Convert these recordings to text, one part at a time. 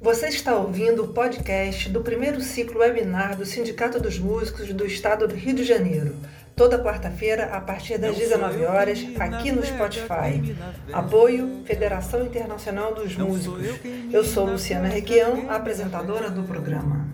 Você está ouvindo o podcast do primeiro ciclo webinar do Sindicato dos Músicos do Estado do Rio de Janeiro. Toda quarta-feira, a partir das 19 horas, aqui no Spotify. Apoio Federação Internacional dos Músicos. Eu sou Luciana Requião, apresentadora do programa.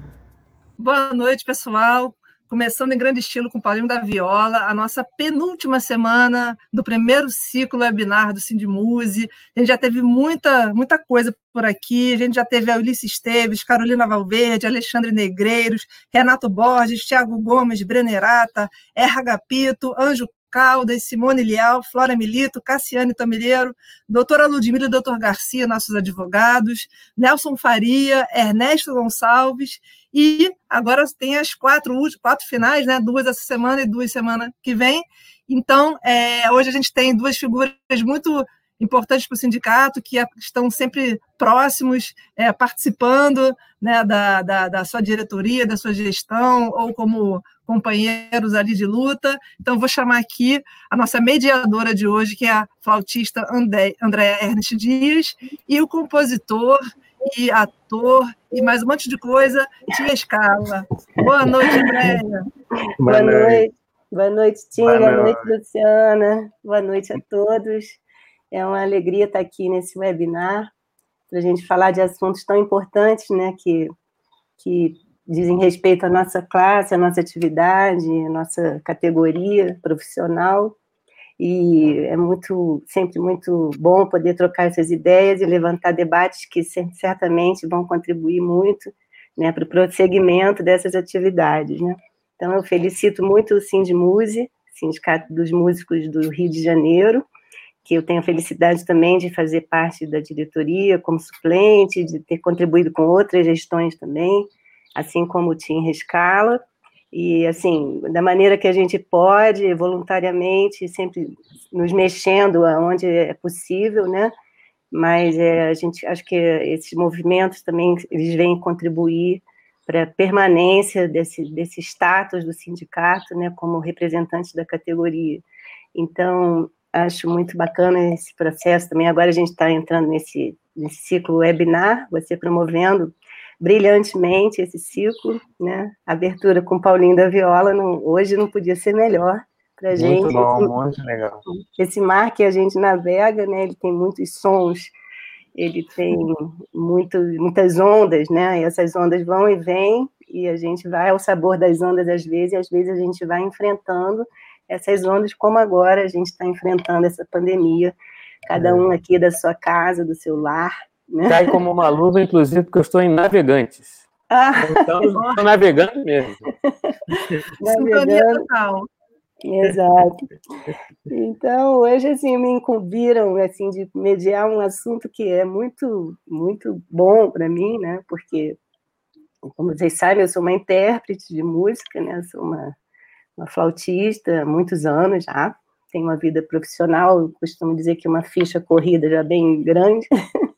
Boa noite, pessoal começando em grande estilo com o Paulinho da Viola, a nossa penúltima semana do primeiro ciclo webinar do Sindimuse. A gente já teve muita, muita coisa por aqui, a gente já teve a Ulisses Esteves, Carolina Valverde, Alexandre Negreiros, Renato Borges, Thiago Gomes, Brenerata, Erra Gapito, Anjo Caldas, Simone Lial, Flora Milito, Cassiane Tamilheiro, doutora Ludmila e doutor Garcia, nossos advogados, Nelson Faria, Ernesto Gonçalves, e agora tem as quatro, quatro finais, né? duas essa semana e duas semana que vem. Então, é, hoje a gente tem duas figuras muito importantes para o sindicato, que estão sempre próximos, é, participando né, da, da, da, sua diretoria, da sua gestão, ou como companheiros ali de luta. Então, vou chamar aqui a nossa mediadora de hoje, que é a flautista André, Andréa Ernest Dias, e o compositor e ator e mais um monte de coisa, Tia Escala. Boa noite, Andréia. Boa noite. Boa noite, Tia. Boa noite, Luciana. Boa noite a todos. É uma alegria estar aqui nesse webinar para a gente falar de assuntos tão importantes, né, que, que dizem respeito à nossa classe, à nossa atividade, à nossa categoria profissional. E é muito, sempre muito bom poder trocar essas ideias e levantar debates que certamente vão contribuir muito né, para o prosseguimento dessas atividades. Né? Então, eu felicito muito o Sindmuse, Sindicato dos Músicos do Rio de Janeiro, que eu tenho a felicidade também de fazer parte da diretoria como suplente, de ter contribuído com outras gestões também, assim como o Tim Rescala, e assim, da maneira que a gente pode, voluntariamente, sempre nos mexendo aonde é possível, né? Mas é, a gente acho que esses movimentos também eles vêm contribuir para a permanência desse, desse status do sindicato, né, como representante da categoria. Então, acho muito bacana esse processo também. Agora a gente está entrando nesse, nesse ciclo webinar, você promovendo brilhantemente esse ciclo, né? Abertura com Paulinho da Viola, não, hoje não podia ser melhor para gente. Muito bom, muito legal. Esse mar que a gente navega, né? Ele tem muitos sons, ele tem muito, muitas ondas, né? E essas ondas vão e vêm e a gente vai ao sabor das ondas às vezes, e às vezes a gente vai enfrentando essas ondas, como agora a gente está enfrentando essa pandemia, cada é. um aqui da sua casa, do seu lar. Né? Cai como uma luva, inclusive, porque eu estou em navegantes. Ah. Então, estou navegando mesmo. navegando. Exato. Então, hoje, assim, me incumbiram, assim, de mediar um assunto que é muito, muito bom para mim, né? Porque, como vocês sabem, eu sou uma intérprete de música, né? Sou uma uma flautista há muitos anos já, tenho uma vida profissional, costumo dizer que uma ficha corrida já bem grande.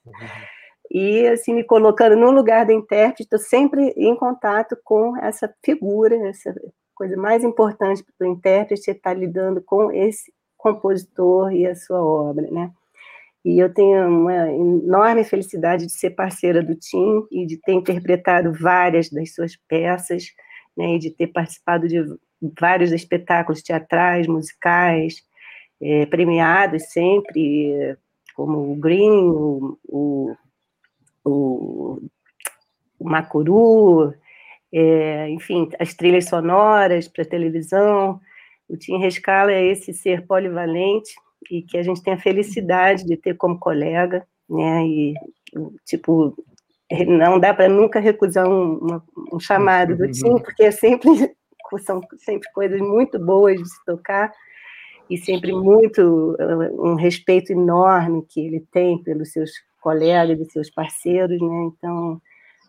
e assim me colocando no lugar da intérprete, estou sempre em contato com essa figura, essa coisa mais importante para o intérprete é estar lidando com esse compositor e a sua obra, né? E eu tenho uma enorme felicidade de ser parceira do Tim e de ter interpretado várias das suas peças, né, e de ter participado de vários espetáculos teatrais, musicais, é, premiados sempre, como o Green, o, o, o, o Macuru, é, enfim, as trilhas sonoras para televisão. O Tim Rescala é esse ser polivalente e que a gente tem a felicidade de ter como colega, né? E, tipo, não dá para nunca recusar um, um, chamado do Tim, porque é sempre são sempre coisas muito boas de se tocar e sempre muito um respeito enorme que ele tem pelos seus colegas e seus parceiros, né? Então,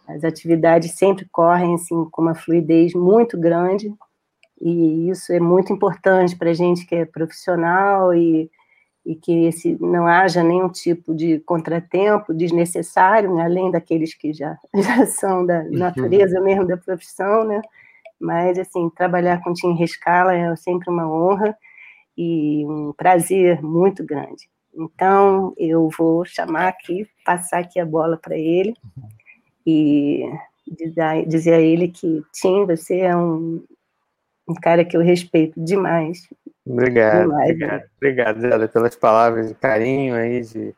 as atividades sempre correm assim com uma fluidez muito grande e isso é muito importante para a gente que é profissional e, e que esse, não haja nenhum tipo de contratempo desnecessário, né? além daqueles que já, já são da uhum. natureza mesmo da profissão, né? Mas, assim, trabalhar com o Tim Rescala é sempre uma honra e um prazer muito grande. Então, eu vou chamar aqui, passar aqui a bola para ele, E dizia, dizia ele que Tim, você é um, um cara que eu respeito demais. Obrigado, demais, obrigado, né? obrigado, Zé, pelas palavras de carinho aí, de,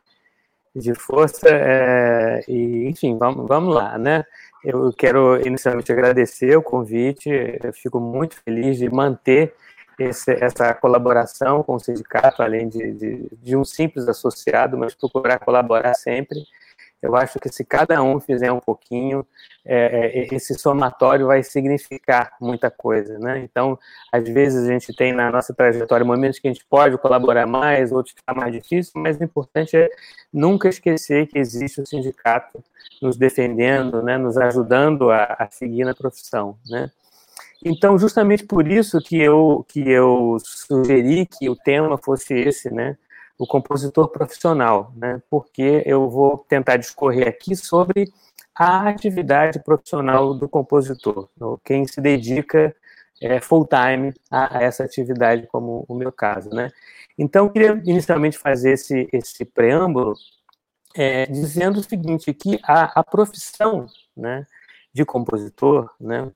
de força. É, e, enfim, vamos, vamos lá, né? Eu quero inicialmente agradecer o convite, eu fico muito feliz de manter esse, essa colaboração com o sindicato, além de, de, de um simples associado, mas procurar colaborar sempre. Eu acho que se cada um fizer um pouquinho, é, é, esse somatório vai significar muita coisa, né? Então, às vezes a gente tem na nossa trajetória momentos que a gente pode colaborar mais, outros que está mais difícil, mas o importante é nunca esquecer que existe o sindicato nos defendendo, né, nos ajudando a, a seguir na profissão, né? Então, justamente por isso que eu que eu sugeri que o tema fosse esse, né? o compositor profissional, né? porque eu vou tentar discorrer aqui sobre a atividade profissional do compositor, quem se dedica é, full time a, a, essa atividade, como o meu caso, né? Então, eu queria inicialmente fazer esse, esse preâmbulo é, dizendo o seguinte, que a, a profissão né, de compositor, né,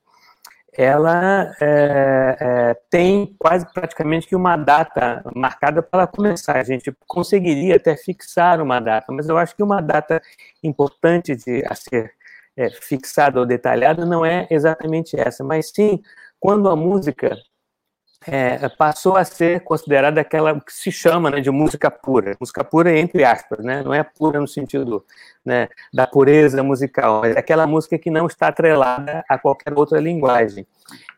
ela é, é, tem quase praticamente que uma data marcada para começar. A gente conseguiria até fixar uma data, mas eu acho que uma data importante de a ser é, fixada ou detalhada não é exatamente essa, mas sim quando a música é, passou a ser considerada aquela que se chama né, de música pura. Música pura entre aspas, né? não é pura no sentido né, da pureza musical, mas é aquela música que não está atrelada a qualquer outra linguagem.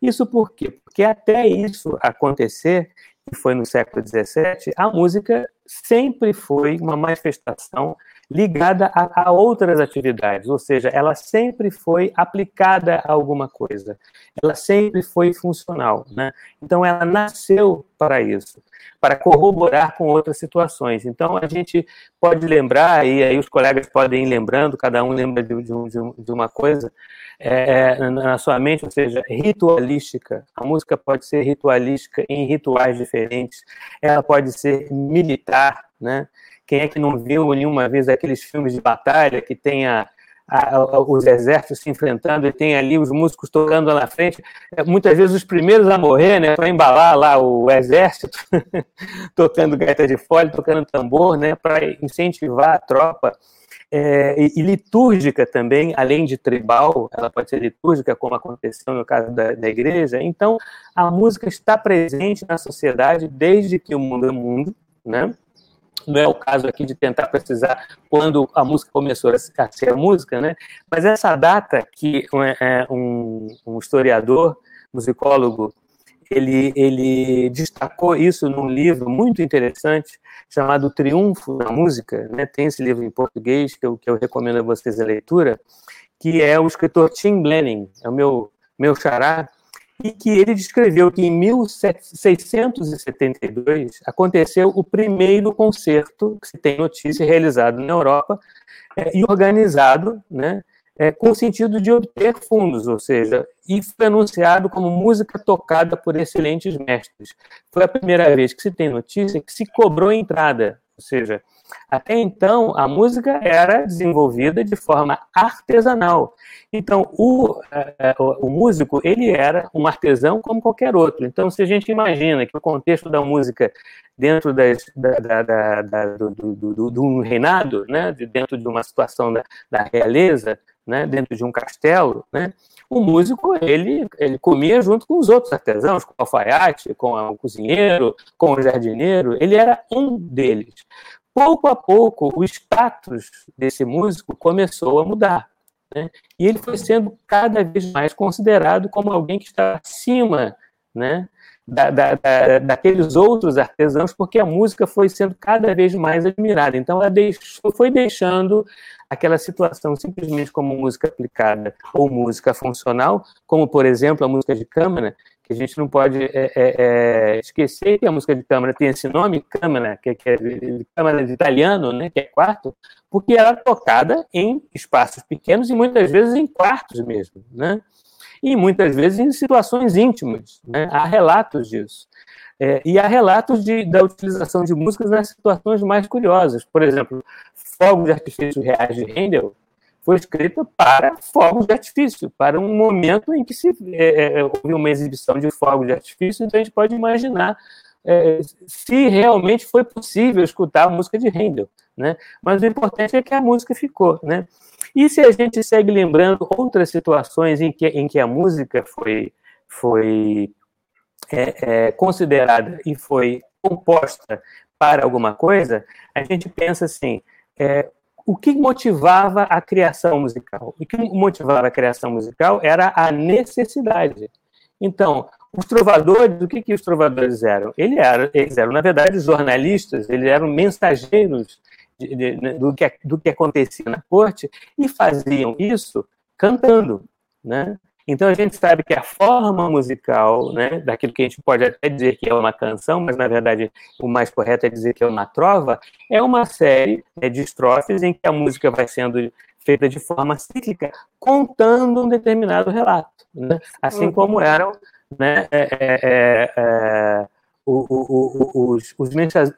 Isso por quê? Porque até isso acontecer, que foi no século XVII, a música sempre foi uma manifestação ligada a, a, outras atividades, ou seja, ela sempre foi aplicada a alguma coisa, ela sempre foi funcional, né? Então ela nasceu para isso, para corroborar com outras situações. Então a gente pode lembrar, e aí os colegas podem ir lembrando, cada um lembra de, de, de uma coisa é, na sua mente, ou seja, ritualística. A música pode ser ritualística em rituais diferentes, ela pode ser militar, né? Quem é que não viu nenhuma vez aqueles filmes de batalha que tem a, a, os exércitos se enfrentando e tem ali os músicos tocando lá na frente, é, muitas vezes os primeiros a morrer, né, para embalar lá o exército, tocando gaita de fole, tocando tambor, né, para incentivar a tropa. É, e, e, litúrgica também, além de tribal, ela pode ser litúrgica, como aconteceu no caso da, da igreja. Então, a música está presente na sociedade desde que o mundo é mundo, né? Não é o caso aqui de tentar precisar quando a música começou a ser música, né? Mas essa data que é, um, um historiador, musicólogo, ele, ele destacou isso num livro muito interessante chamado Triunfo da Música, né? Tem esse livro em português que eu, que eu recomendo a vocês a leitura, que é o escritor Tim Blenning, é o meu meu xará, e que ele descreveu que em 1672 aconteceu o primeiro concerto que se tem notícia realizado na Europa é, e organizado, né, é, com o sentido de obter fundos, ou seja, e foi anunciado como música tocada por excelentes mestres. Foi a primeira vez que se tem notícia que se cobrou entrada, ou seja, até então, a música era desenvolvida de forma artesanal. Então, o, é, o, o, músico, ele era um artesão como qualquer outro. Então, se a gente imagina que o contexto da música dentro das, da, da, da, do, do, do, do, reinado, né, dentro de uma situação da, da realeza, né, dentro de um castelo, né, o músico ele, ele comia junto com os outros artesãos, com o alfaiate, com o cozinheiro, com o jardineiro, ele era um deles pouco a pouco, o status desse músico começou a mudar. Né? E ele foi sendo cada vez mais considerado como alguém que está acima né, da, da, da, daqueles outros artesãos, porque a música foi sendo cada vez mais admirada. Então, ela deixou, foi deixando aquela situação simplesmente como música aplicada ou música funcional, como, por exemplo, a música de câmara, que a gente não pode é, é, é, esquecer que a música de câmara tem esse nome, câmara, que, que é câmara de italiano, né, que é quarto, porque ela é tocada em espaços pequenos e muitas vezes em quartos mesmo, né? E muitas vezes em situações íntimas, né? Há relatos disso. É, e há relatos de, da utilização de músicas nas situações mais curiosas. Por exemplo, fogos de artifício reais de Handel foi escrita para fogos de artifício, para um momento em que se é, é, houve uma exibição de fogos de artifício, então a gente pode imaginar é, se realmente foi possível escutar a música de Handel, né? Mas o importante é que a música ficou, né? E se a gente segue lembrando outras situações em que, em que a música foi, foi é, é, considerada e foi composta para alguma coisa, a gente pensa assim, é, o que motivava a criação musical? O que motivava a criação musical era a necessidade. Então, os trovadores, o que, que os trovadores eram? Eles eram, eles eram, na verdade, jornalistas, eles eram mensageiros de, de, de, do, que, do que acontecia na corte e faziam isso cantando, né? Então a gente sabe que a forma musical, né, daquilo que a gente pode até dizer que é uma canção, mas na verdade o mais correto é dizer que é uma trova, é uma série né, de estrofes em que a música vai sendo feita de forma cíclica, contando um determinado relato, né? assim como eram né, é, é, é, é o, o, o, os, os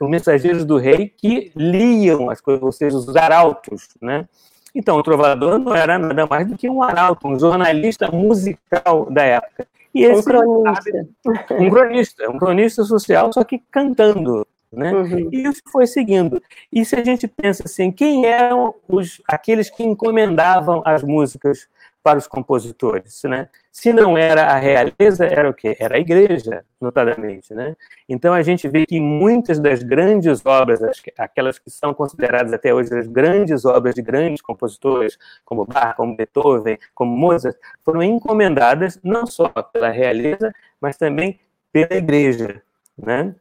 mensageiros do rei que liam as coisas, ou seja, os arautos, né? Então, o trovador não era nada mais do que um arauto, um jornalista musical da época. E esse, um cronista. Sabe, um cronista, um cronista social, só que cantando. Né? Uhum. E isso foi seguindo. E se a gente pensa assim, quem eram os, aqueles que encomendavam as músicas para os compositores, né? Se não era a realeza, era o quê? Era a igreja, notadamente, né? Então a gente vê que muitas das grandes obras, aquelas que são consideradas até hoje as grandes obras de grandes compositores, como Bach, como Beethoven, como Mozart, foram encomendadas não só pela realeza, mas também pela igreja, né?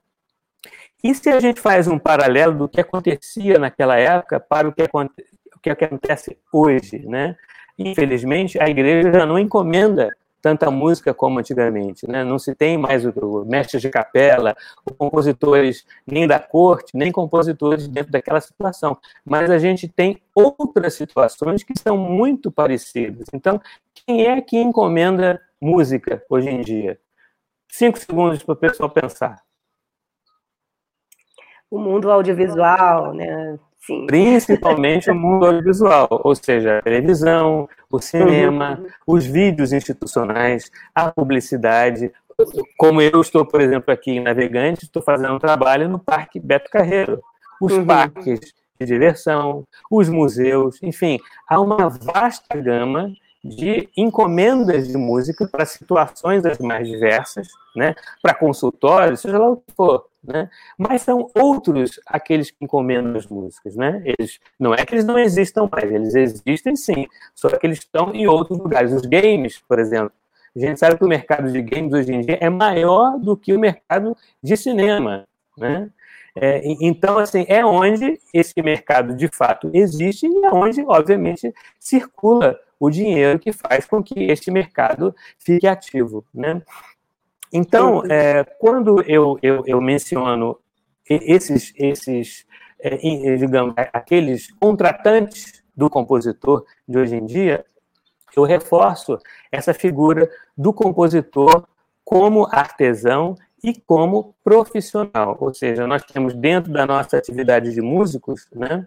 E se a gente faz um paralelo do que acontecia naquela época para o que, o que acontece hoje, né? Infelizmente, a igreja já não encomenda tanta música como antigamente, né? Não se tem mais o, mestres de capela, os compositores nem da corte, nem compositores dentro daquela situação. Mas a gente tem outras situações que são muito parecidas. Então, quem é que encomenda música hoje em dia? Cinco segundos para o pessoal pensar. O mundo audiovisual, né? Sim. Principalmente o mundo audiovisual, ou seja, a televisão, o cinema, uhum. os vídeos institucionais, a publicidade. Como eu estou, por exemplo, aqui em Navegante, estou fazendo um trabalho no Parque Beto Carreiro. Os uhum. parques de diversão, os museus, enfim, há uma vasta gama de encomendas de música para situações as mais diversas, né? para consultórios, seja lá o que for. Né? Mas são outros aqueles que encomendam as músicas. Né? Eles, não é que eles não existam mais, eles existem sim, só que eles estão em outros lugares. Os games, por exemplo, a gente sabe que o mercado de games hoje em dia é maior do que o mercado de cinema. Né? É, então, assim, é onde esse mercado de fato existe e é onde, obviamente, circula o dinheiro que faz com que este mercado fique ativo. Né? Então, é, quando eu, eu, eu, menciono esses, esses é, digamos, aqueles contratantes do compositor de hoje em dia, eu reforço essa figura do compositor como artesão e como profissional. Ou seja, nós temos dentro da nossa atividade de músicos, né,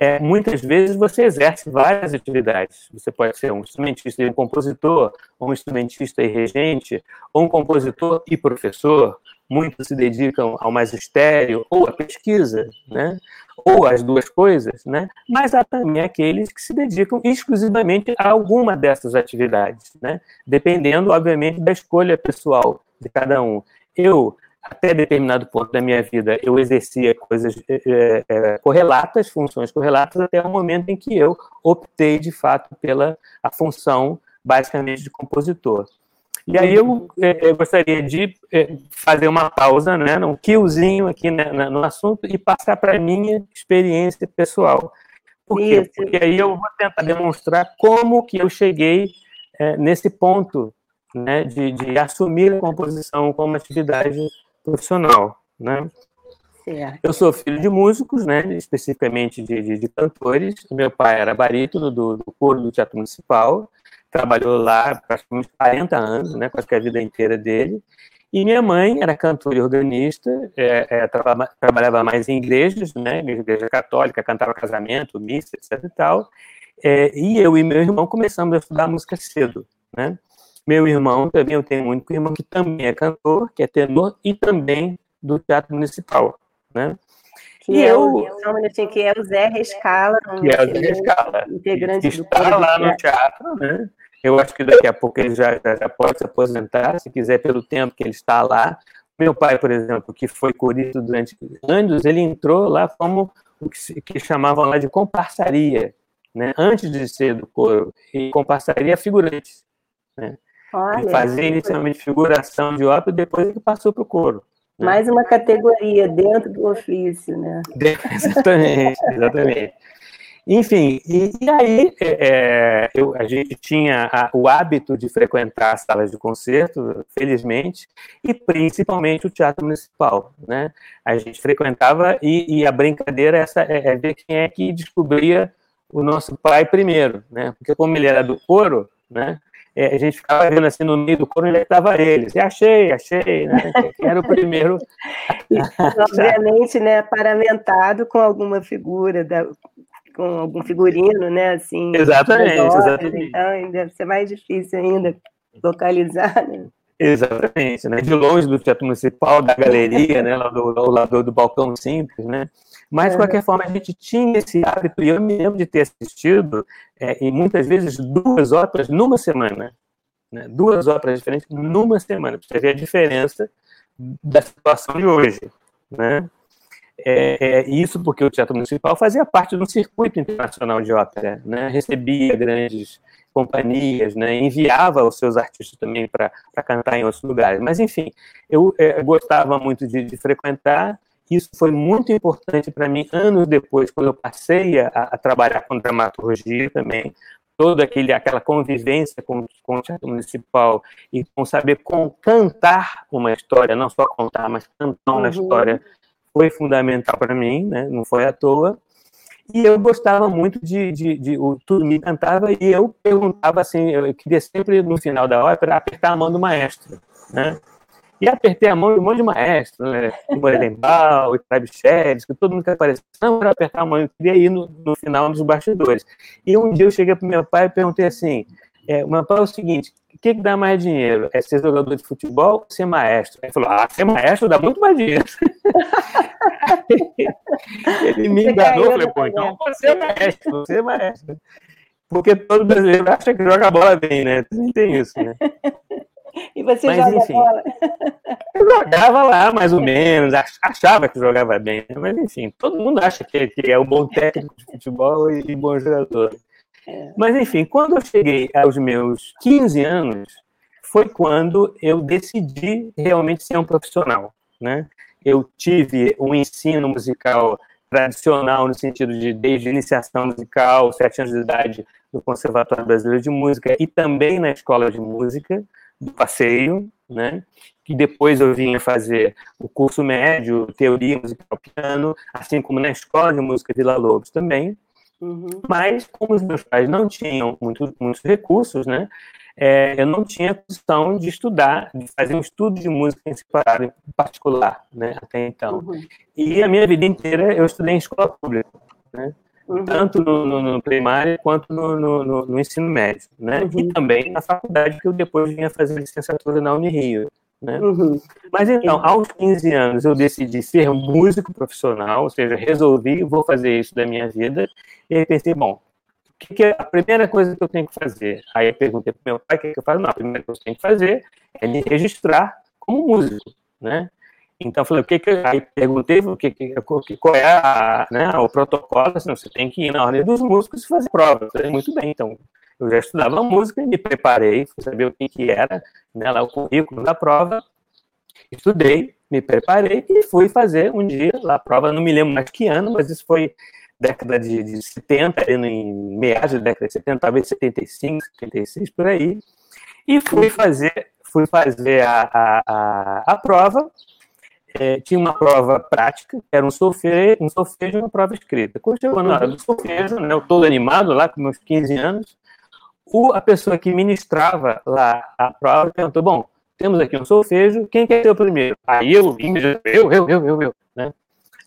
é, muitas vezes você exerce várias atividades. Você pode ser um instrumentista e um compositor, ou um instrumentista e regente, ou um compositor e professor. Muitos se dedicam ao magistério ou à pesquisa, né? ou as duas coisas, né? mas há também aqueles que se dedicam exclusivamente a alguma dessas atividades, né? dependendo, obviamente, da escolha pessoal de cada um. Eu até determinado ponto da minha vida, eu exercia coisas é, é, correlatas, funções correlatas, até o momento em que eu optei, de fato, pela a função, basicamente, de compositor. E aí eu, é, eu gostaria de fazer uma pausa, né, um killzinho aqui né, no assunto e passar para a minha experiência pessoal. Por quê? Isso. Porque aí eu vou tentar demonstrar como que eu cheguei nesse ponto né, de, de assumir a composição como atividade profissional, né? Certo. Eu sou filho de músicos, né, especificamente de, de, de cantores. Meu pai era barítono do, do coro do Teatro Municipal, trabalhou lá praticamente 40 anos, né, quase que a vida inteira dele. E minha mãe era cantora e organista, é, é, traba, trabalhava mais em igrejas, né, igreja católica, cantava casamento, missa, etc e tal. É, e eu e meu irmão começamos a estudar música cedo, né? Meu irmão, também eu tenho um único irmão que também é cantor, que é tenor e também do Teatro Municipal, né? Que e é eu, só um minutinho, que é o Zé Rescala, um que é o Zé Rescala, integrante que está lá no teatro, né? Eu acho que daqui a pouco ele já, já pode se aposentar, se quiser, pelo tempo que ele está lá. Meu pai, por exemplo, que foi corista durante anos, ele entrou lá como o que, que chamavam lá de comparsaria, né? antes de ser do coro, e comparsaria figurante. Né? Olha, ele fazia inicialmente figuração de ópera e depois ele passou para o coro. Né? Mais uma categoria dentro do ofício, né? exatamente, exatamente. Enfim, e, e aí é, é, eu, a gente tinha a, o hábito de frequentar as salas de concerto, felizmente, e principalmente o Teatro Municipal. Né? A gente frequentava e, e a brincadeira é, essa, é, é, ver quem é que descobria o nosso pai primeiro, né? porque como ele era do coro, né? É, a gente ficava vendo assim no meio do coro onde é estava eles. E achei, achei, né? Era o primeiro. obviamente, né, paramentado com alguma figura da, com algum figurino, né? Assim, exatamente, horas, exatamente. Então deve ser mais difícil ainda localizar, né? Exatamente, né? De longe do Teatro Municipal, da galeria, né? Lá do, do lado do balcão simples, né? Mas, de qualquer forma, a gente tinha esse hábito, e eu me lembro de ter assistido, é, e muitas vezes, duas óperas numa semana. Né? Duas óperas diferentes numa semana, para você ver a diferença da situação de hoje. Né? É, é, isso porque o Teatro Municipal fazia parte de um circuito internacional de ópera, né? recebia grandes companhias, né? enviava os seus artistas também para cantar em outros lugares. Mas, enfim, eu é, gostava muito de, de, frequentar, isso foi muito importante para mim anos depois, quando eu passei a, a, trabalhar com dramaturgia também, toda aquele, aquela convivência com, com o Teatro Municipal e com saber com, cantar uma história, não só contar, mas cantar uma uhum. história foi fundamental para mim, né? não foi à toa. E eu gostava muito de, de, de, o tudo me encantava e eu perguntava assim, eu queria sempre no final da ópera apertar a mão do maestro, né? E apertei a mão de um monte de maestro, né? O Morelenbaum, o Trabichedes, que todo mundo que aparecia, não, era apertar a mão, eu queria ir no, no final dos bastidores. E um dia eu cheguei para meu pai e perguntei assim, é, meu pai é o seguinte, o que, que dá mais dinheiro? É ser jogador de futebol ou ser maestro? Ele falou, ah, ser maestro dá muito mais dinheiro. Ele me enganou, eu falei, pô, então você é maestro, você é maestro. Porque todo brasileiro acha que joga bola bem, né? Também tem isso, né? E você Mas, joga enfim, bola? Eu jogava lá, mais ou menos, achava que jogava bem, mas enfim, todo mundo acha que, que é um bom técnico de futebol e bom jogador. Mas, enfim, quando eu cheguei aos meus 15 anos, foi quando eu decidi realmente ser um profissional, né? Eu tive um ensino musical tradicional no sentido de desde iniciação musical, sete anos de idade, no Conservatório Brasileiro de Música e também na Escola de Música do Passeio, né? Que depois eu vinha fazer o curso médio, teoria musical piano, assim como na Escola de Música Vila Lobos também. Uhum. Mas, como os meus pais não tinham muito, muitos recursos, né, é, eu não tinha condição de estudar, de fazer um estudo de música em separado, em particular, né, até então. Uhum. E a minha vida inteira eu estudei em escola pública, né. Tanto no, no, no, primário quanto no, no, no ensino médio, né, e uhum. também na faculdade que eu depois vinha fazer licenciatura na Unirio. Né? Uhum. Mas então, aos 15 anos, eu decidi ser músico profissional, ou seja, resolvi, vou fazer isso da minha vida, e aí pensei, bom, o que, que, é a primeira coisa que eu tenho que fazer? Aí eu perguntei para meu pai o que, que eu faço. Não, a primeira coisa que eu tenho que fazer é me registrar como músico, né? Então, eu falei, o que que... Aí perguntei o que, que, qual é a, né, o protocolo, assim, você tem que ir na ordem dos músicos e fazer prova. Falei, muito bem, então, eu já estudava música, me preparei, fui saber o que, que era, né, lá o currículo da prova, estudei, me preparei e fui fazer um dia lá a prova, não me lembro mais que ano, mas isso foi década de, de 70, em meados da década de 70, talvez 75, 76, por aí, e fui fazer, fui fazer a, a, a, a prova, é, tinha uma prova prática, era um solfejo, um solfejo e uma prova escrita. Quando chegou na hora do solfejo, né, eu todo animado lá, com meus 15 anos, o, a pessoa que ministrava lá a prova perguntou, bom, temos aqui um solfejo, quem quer ser o primeiro? Aí eu, eu, eu, eu, eu, eu, né?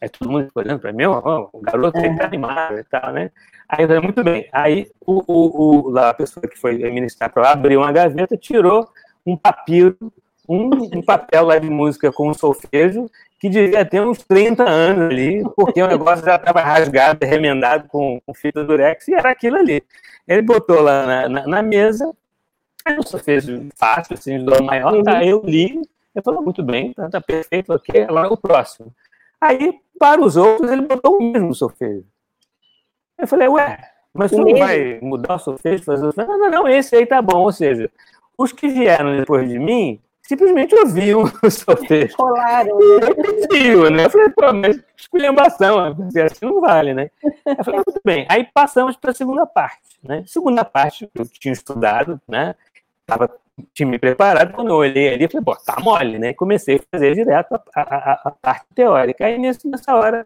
Aí todo mundo olhando para mim, o garoto é. tá animado e tal, né? Aí eu falei, muito bem. Aí o, o, o, lá, a pessoa que foi ministrar para abriu uma gaveta, tirou um papiro, um, um, papel lá de música com um solfejo, que devia ter uns 30 anos ali, porque o negócio já estava rasgado, remendado com, com, fita durex, e era aquilo ali. Ele botou lá na, na, na mesa, aí o solfejo fácil, assim, de dó maior, tá, eu li, ele falou, muito bem, tá, tá perfeito, ok, agora o próximo. Aí, para os outros, ele botou o mesmo solfejo. Eu falei, ué, mas tu não vai mudar o solfejo? Fazer... Não, não, não, esse aí tá bom. Ou seja, os que vieram depois de mim simplesmente ouviam o solfejo. Rolaram. Repetiam, né? Eu falei, pô, mas esculhambação, assim não vale, né? Eu falei, muito bem. Aí passamos para a segunda parte, né? Segunda parte, eu tinha estudado, né? Tava, tinha me preparado, quando eu olhei ali, eu falei, pô, tá mole, né? Comecei a fazer direto a, a, a, a parte teórica. Aí nessa hora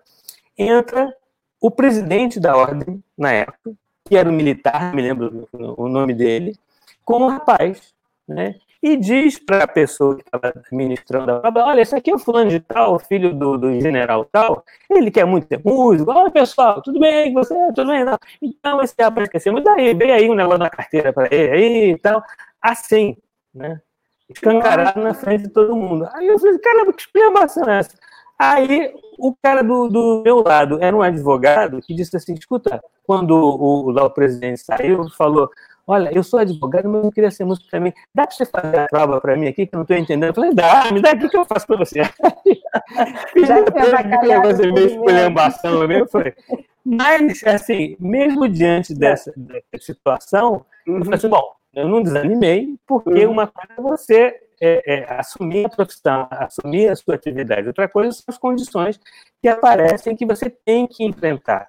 entra o presidente da ordem, na época, que era um militar, me lembro o nome dele, com um rapaz, né? E diz para a pessoa que estava administrando a prova, olha, esse aqui é o fulano de tal, filho do, do general tal, ele quer muito ser músico, olha pessoal, tudo bem, você, tudo bem, não. Então esse rapaz quer ser músico, daí, vem aí um negócio na carteira para ele aí e tal, assim, né? Escancarado na frente de todo mundo. Aí eu falei, caramba, que explicação é essa? Aí o cara do, do, meu lado era um advogado que disse assim: escuta, quando o, o, o presidente saiu, falou: Olha, eu sou advogado, mas eu queria ser músico também. Dá para você fazer a prova para mim aqui, que eu não estou entendendo? Eu falei: dá, me dá aqui que eu faço para você. Fiz fazer meio esculhambação eu falei. Mas, assim, mesmo diante dessa, dessa situação, eu falei assim: bom, eu não desanimei, porque uhum. uma coisa é você é, é, assumir a profissão, assumir a sua atividade. Outra coisa são as condições que aparecem que você tem que enfrentar.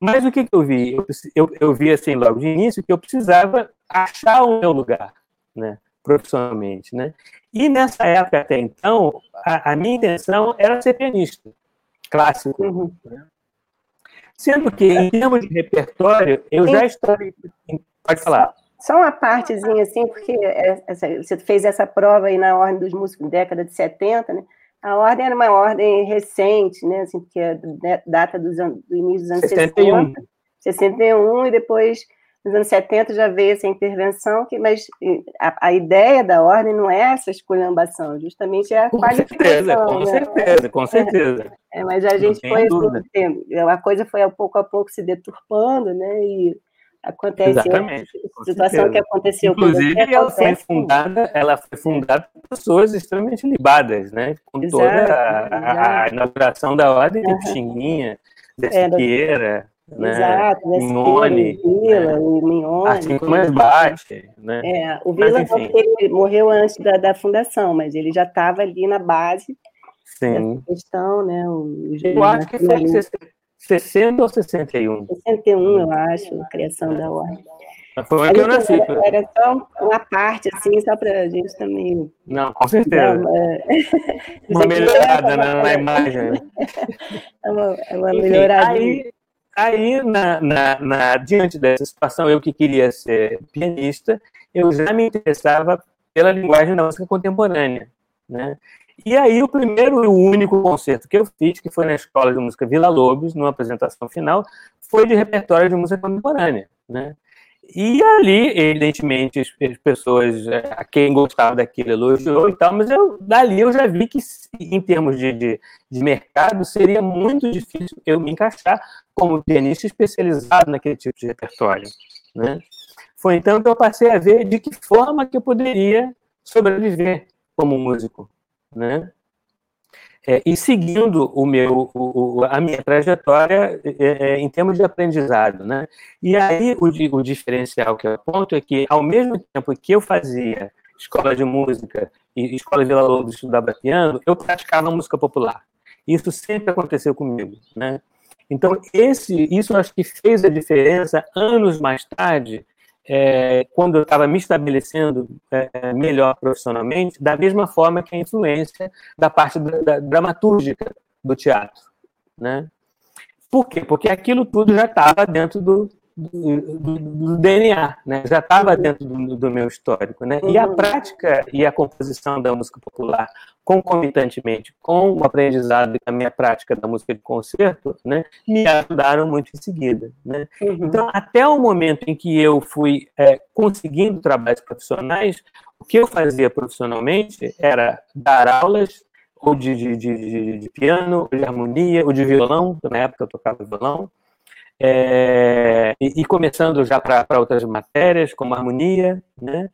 Mas o que, que eu vi? Eu, eu, eu, vi assim logo de início que eu precisava achar o meu lugar, né, profissionalmente, né? E nessa época até então, a, a minha intenção era ser pianista clássico. Uhum. Né? Sendo que, em termos de repertório, eu já estou. Pode falar. Só uma partezinha assim, porque é, essa, você fez essa prova aí na Ordem dos Músicos, década de 70, né? A ordem era uma ordem recente, né? Assim, porque é data dos do início dos anos 61. 60. 61, e depois, nos anos 70, já veio essa intervenção, que, mas a, a ideia da ordem não é essa esculhambação, justamente é a com Certeza, com né? certeza, com certeza. É, mas a gente foi, a coisa foi a pouco a pouco se deturpando, né? E acontece Exatamente, situação que aconteceu inclusive ela foi fundada ela foi fundada por pessoas extremamente libadas né com Exato, toda a, a, inauguração da ordem uhum. de Xinguinha de Siqueira né? Exato, Minhone, Vila, né? o Minhone. Assim como é bate, né? É, o Vila mas, ele morreu antes da, da fundação, mas ele já estava ali na base Sim. questão, né? O, Eu acho que foi 60 ou 61? 61, eu acho, a criação da ordem. Foi que eu nasci. Era, era só uma parte, assim, só para a gente também. Não, com certeza. É... uma melhorada na, na, imagem. É uma, é uma melhorada. Aí, aí na, na, na, diante dessa situação, eu que queria ser pianista, eu já me interessava pela linguagem da música contemporânea. Né? E aí, o primeiro e único concerto que eu fiz, que foi na Escola de Música Vila Lobos, numa apresentação final, foi de repertório de música contemporânea, né? E ali, evidentemente, as pessoas, é, a quem gostava daquilo elogiou e tal, mas eu, dali eu já vi que, em termos de, de, de mercado, seria muito difícil eu me encaixar como pianista especializado naquele tipo de repertório, né? Foi então que eu passei a ver de que forma que eu poderia sobreviver como músico, né? É, e seguindo o meu, o, a minha trajetória é, é, em termos de aprendizado, né? E aí o, o diferencial que eu aponto é que, ao mesmo tempo que eu fazia escola de música e escola de Vila estudava piano, eu praticava música popular. Isso sempre aconteceu comigo, né? Então, esse, isso acho que fez a diferença anos mais tarde é, quando eu estava me estabelecendo é, melhor profissionalmente, da mesma forma que a influência da parte da, da dramatúrgica do teatro, né? Por quê? Porque aquilo tudo já estava dentro do, do, do DNA, né? já estava dentro do, do, meu histórico. Né? E a uhum. prática e a composição da música popular, concomitantemente com o aprendizado e a minha prática da música de concerto, né, me ajudaram muito em seguida. Né? Uhum. Então, até o momento em que eu fui é, conseguindo trabalhos profissionais, o que eu fazia profissionalmente era dar aulas ou de, de, de, de piano, ou de harmonia, ou de violão, na época eu tocava violão, é, e, e, começando já para outras matérias, como harmonia, né?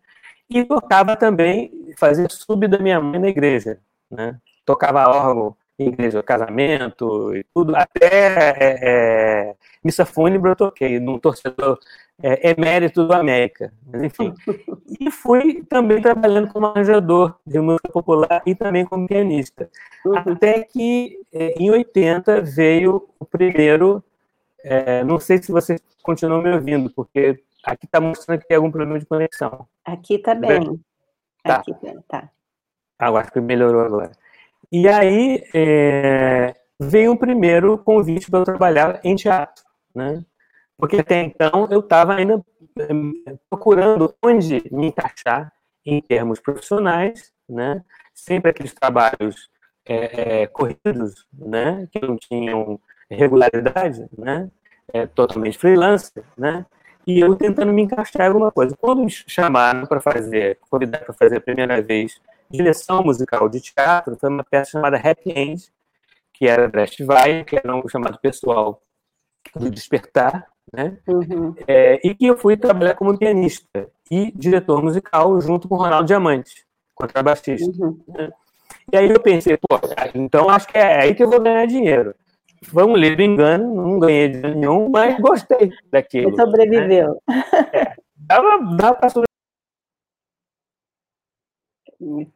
E tocava também, fazia sub da minha mãe na igreja, né? Tocava órgão em igreja, casamento e tudo, até é, é, missa fúnebre eu toquei, num torcedor é, emérito do América, mas enfim. E fui também trabalhando como arranjador de música popular e também como pianista. Uhum. Até que é, em 80 veio o primeiro é, não sei se vocês continuam me ouvindo, porque aqui está mostrando que tem algum problema de conexão. Aqui está bem. Tá. Aqui tá. Ah, acho que melhorou agora. E aí é, veio o primeiro convite para eu trabalhar em teatro, né? Porque até então eu estava ainda é, procurando onde me encaixar em termos profissionais, né? Sempre aqueles trabalhos é, é, corridos, né? Que não tinham regularidade, né? É, totalmente freelancer, né? E eu tentando me encaixar em alguma coisa. Quando me chamaram para fazer, convidaram para fazer a primeira vez direção musical de teatro, foi uma peça chamada Happy End, que era Brecht Weill, que era um chamado pessoal do Despertar, né? Uhum. É, e que eu fui trabalhar como pianista e diretor musical junto com o Ronaldo Diamante, contrabaixista. Uhum. Né? E aí eu pensei, pô, então acho que é aí que eu vou ganhar dinheiro. Foi um livre engano, não ganhei dinheiro nenhum, mas gostei daquilo. Você sobreviveu. Né? É, dava, dava para sobreviver.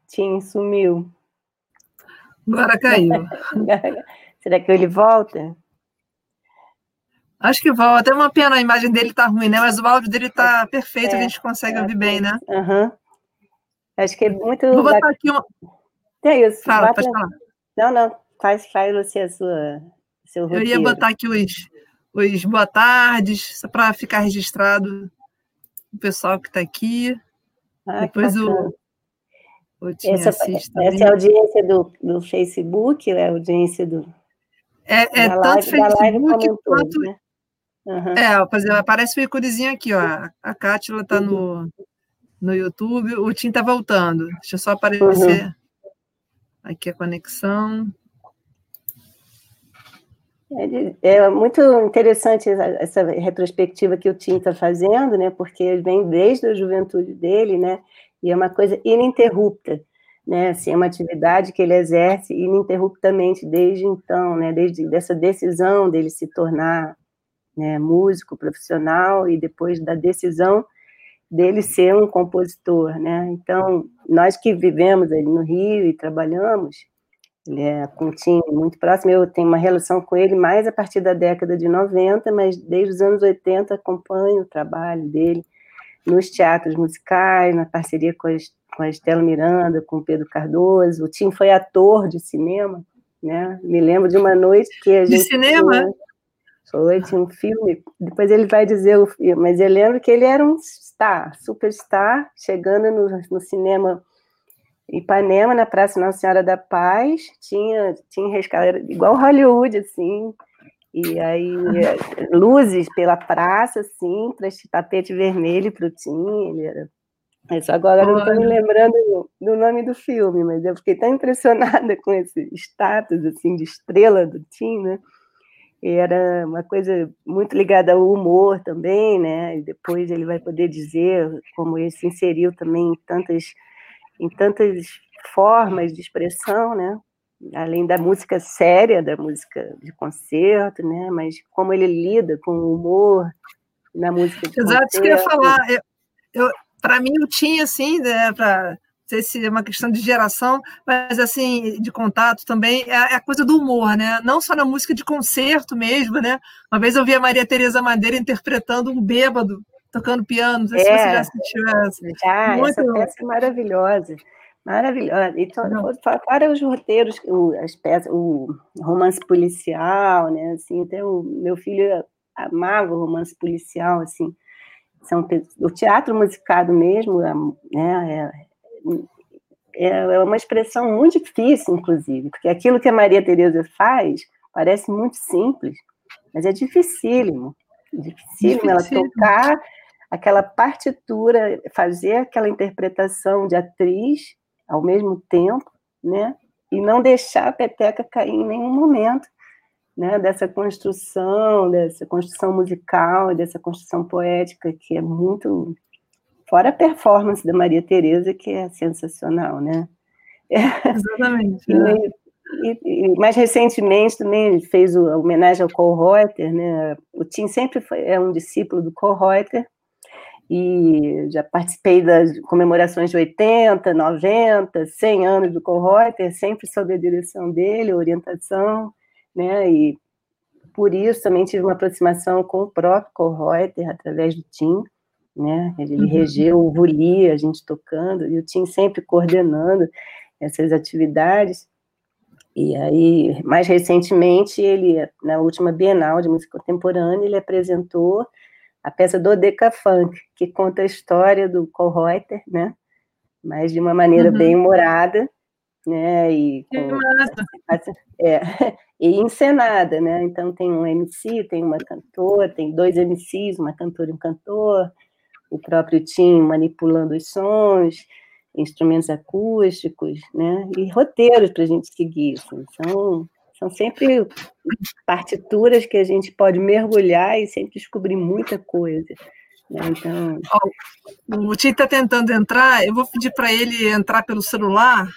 Tim sumiu. Agora caiu. Será que ele volta? Acho que volta. É uma pena, a imagem dele tá ruim, né? Mas o áudio dele tá perfeito, é, a gente consegue é, ouvir bem, né? Uhum. Acho que é muito. Vou botar aqui uma. É isso. Fala, bota... pode falar. Não, não. Faz, faz você a sua seu roteiro. Eu ia botar aqui os, os boa tardes, só para ficar registrado o pessoal que está aqui. Ah, Depois o, essa, essa é a audiência do, do Facebook, é a audiência do. É, é tanto live, Facebook quanto. Todo, né? Uhum. É, por exemplo, aparece o íconezinho aqui, ó. A Cátila está no, no YouTube, o Tim está voltando. Deixa eu só aparecer uhum. aqui a conexão. É, muito interessante essa retrospectiva que o Tim está fazendo, né? Porque ele vem desde a juventude dele, né? E é uma coisa ininterrupta, né? Assim, é uma atividade que ele exerce ininterruptamente desde então, né? Desde dessa decisão dele se tornar né, músico profissional e depois da decisão dele ser um compositor, né? Então, nós que vivemos ali no Rio e trabalhamos, ele é com time muito próximo. Eu tenho uma relação com ele mais a partir da década de 90, mas desde os anos 80 acompanho o trabalho dele nos teatros musicais, na parceria com, a, com a Estela Miranda, com o Pedro Cardoso. O Tim foi ator de cinema, né? Me lembro de uma noite que a gente. De cinema? Foi, tinha um filme. Depois ele vai dizer o filme, mas eu lembro que ele era um star, superstar, chegando no, no cinema Ipanema, na Praça Nossa Senhora da Paz, tinha, tinha escada igual Hollywood, assim, e aí luzes pela praça, assim, para este tapete vermelho para o Tim, ele era... Isso agora eu não estou me lembrando do, do, nome do filme, mas eu fiquei tão impressionada com esse status, assim, de estrela do Tim, né? E era uma coisa muito ligada ao humor também, né? E depois ele vai poder dizer como ele se inseriu também em tantas em tantas formas de expressão, né? Além da música séria, da música de concerto, né? Mas como ele lida com o humor na música de Exato, concerto. isso que eu ia falar. Eu, eu para mim, eu tinha, assim, né, para não sei se é uma questão de geração, mas assim, de contato também, é, é a coisa do humor, né? Não só na música de concerto mesmo, né? Uma vez eu vi a Maria Tereza Madeira interpretando um bêbado tocando piano. Não sei é, se você já assistiu essa. Já, Muito... essa peça é maravilhosa. Maravilhosa. Então, fora os roteiros, o, as peças, o romance policial, né? Assim, até o meu filho amava o romance policial, assim. São, o teatro musicado mesmo, né, é, é uma expressão muito difícil, inclusive, porque aquilo que a Maria Tereza faz parece muito simples, mas é dificílimo. Dificílimo ela tocar aquela partitura, fazer aquela interpretação de atriz ao mesmo tempo, né? E não deixar a peteca cair em nenhum momento, né? Dessa construção, dessa construção musical, dessa construção poética que é muito fora a performance da Maria Tereza que é sensacional, né? Exatamente. e, e, e, mais recentemente também ele fez a homenagem ao Cole Reuter, né? O Tim sempre foi, é um discípulo do Cole Reuter e já participei das comemorações de 80, 90, 100 anos do Reuter, sempre sob a direção dele, orientação, né? E por isso também tive uma aproximação com o próprio Reuter através do Tim, né? Ele uhum. regeu o Vuli, a gente tocando, e o Tim sempre coordenando essas atividades. E aí, mais recentemente, ele, na última Bienal de Música Contemporânea, ele apresentou a peça do Deca Funk, que conta a história do Cole Reuter, né? Mas de uma maneira uhum. bem humorada, né? E, com, é, e encenada, né? Então tem um MC, tem uma cantora, tem dois MCs, uma cantora e um cantor, o próprio Tim manipulando os sons, instrumentos acústicos, né? E roteiros para a gente seguir. Assim. São são sempre partituras que a gente pode mergulhar e sempre descobrir muita coisa. Né? Então... O Tim está tentando entrar, eu vou pedir para ele entrar pelo celular.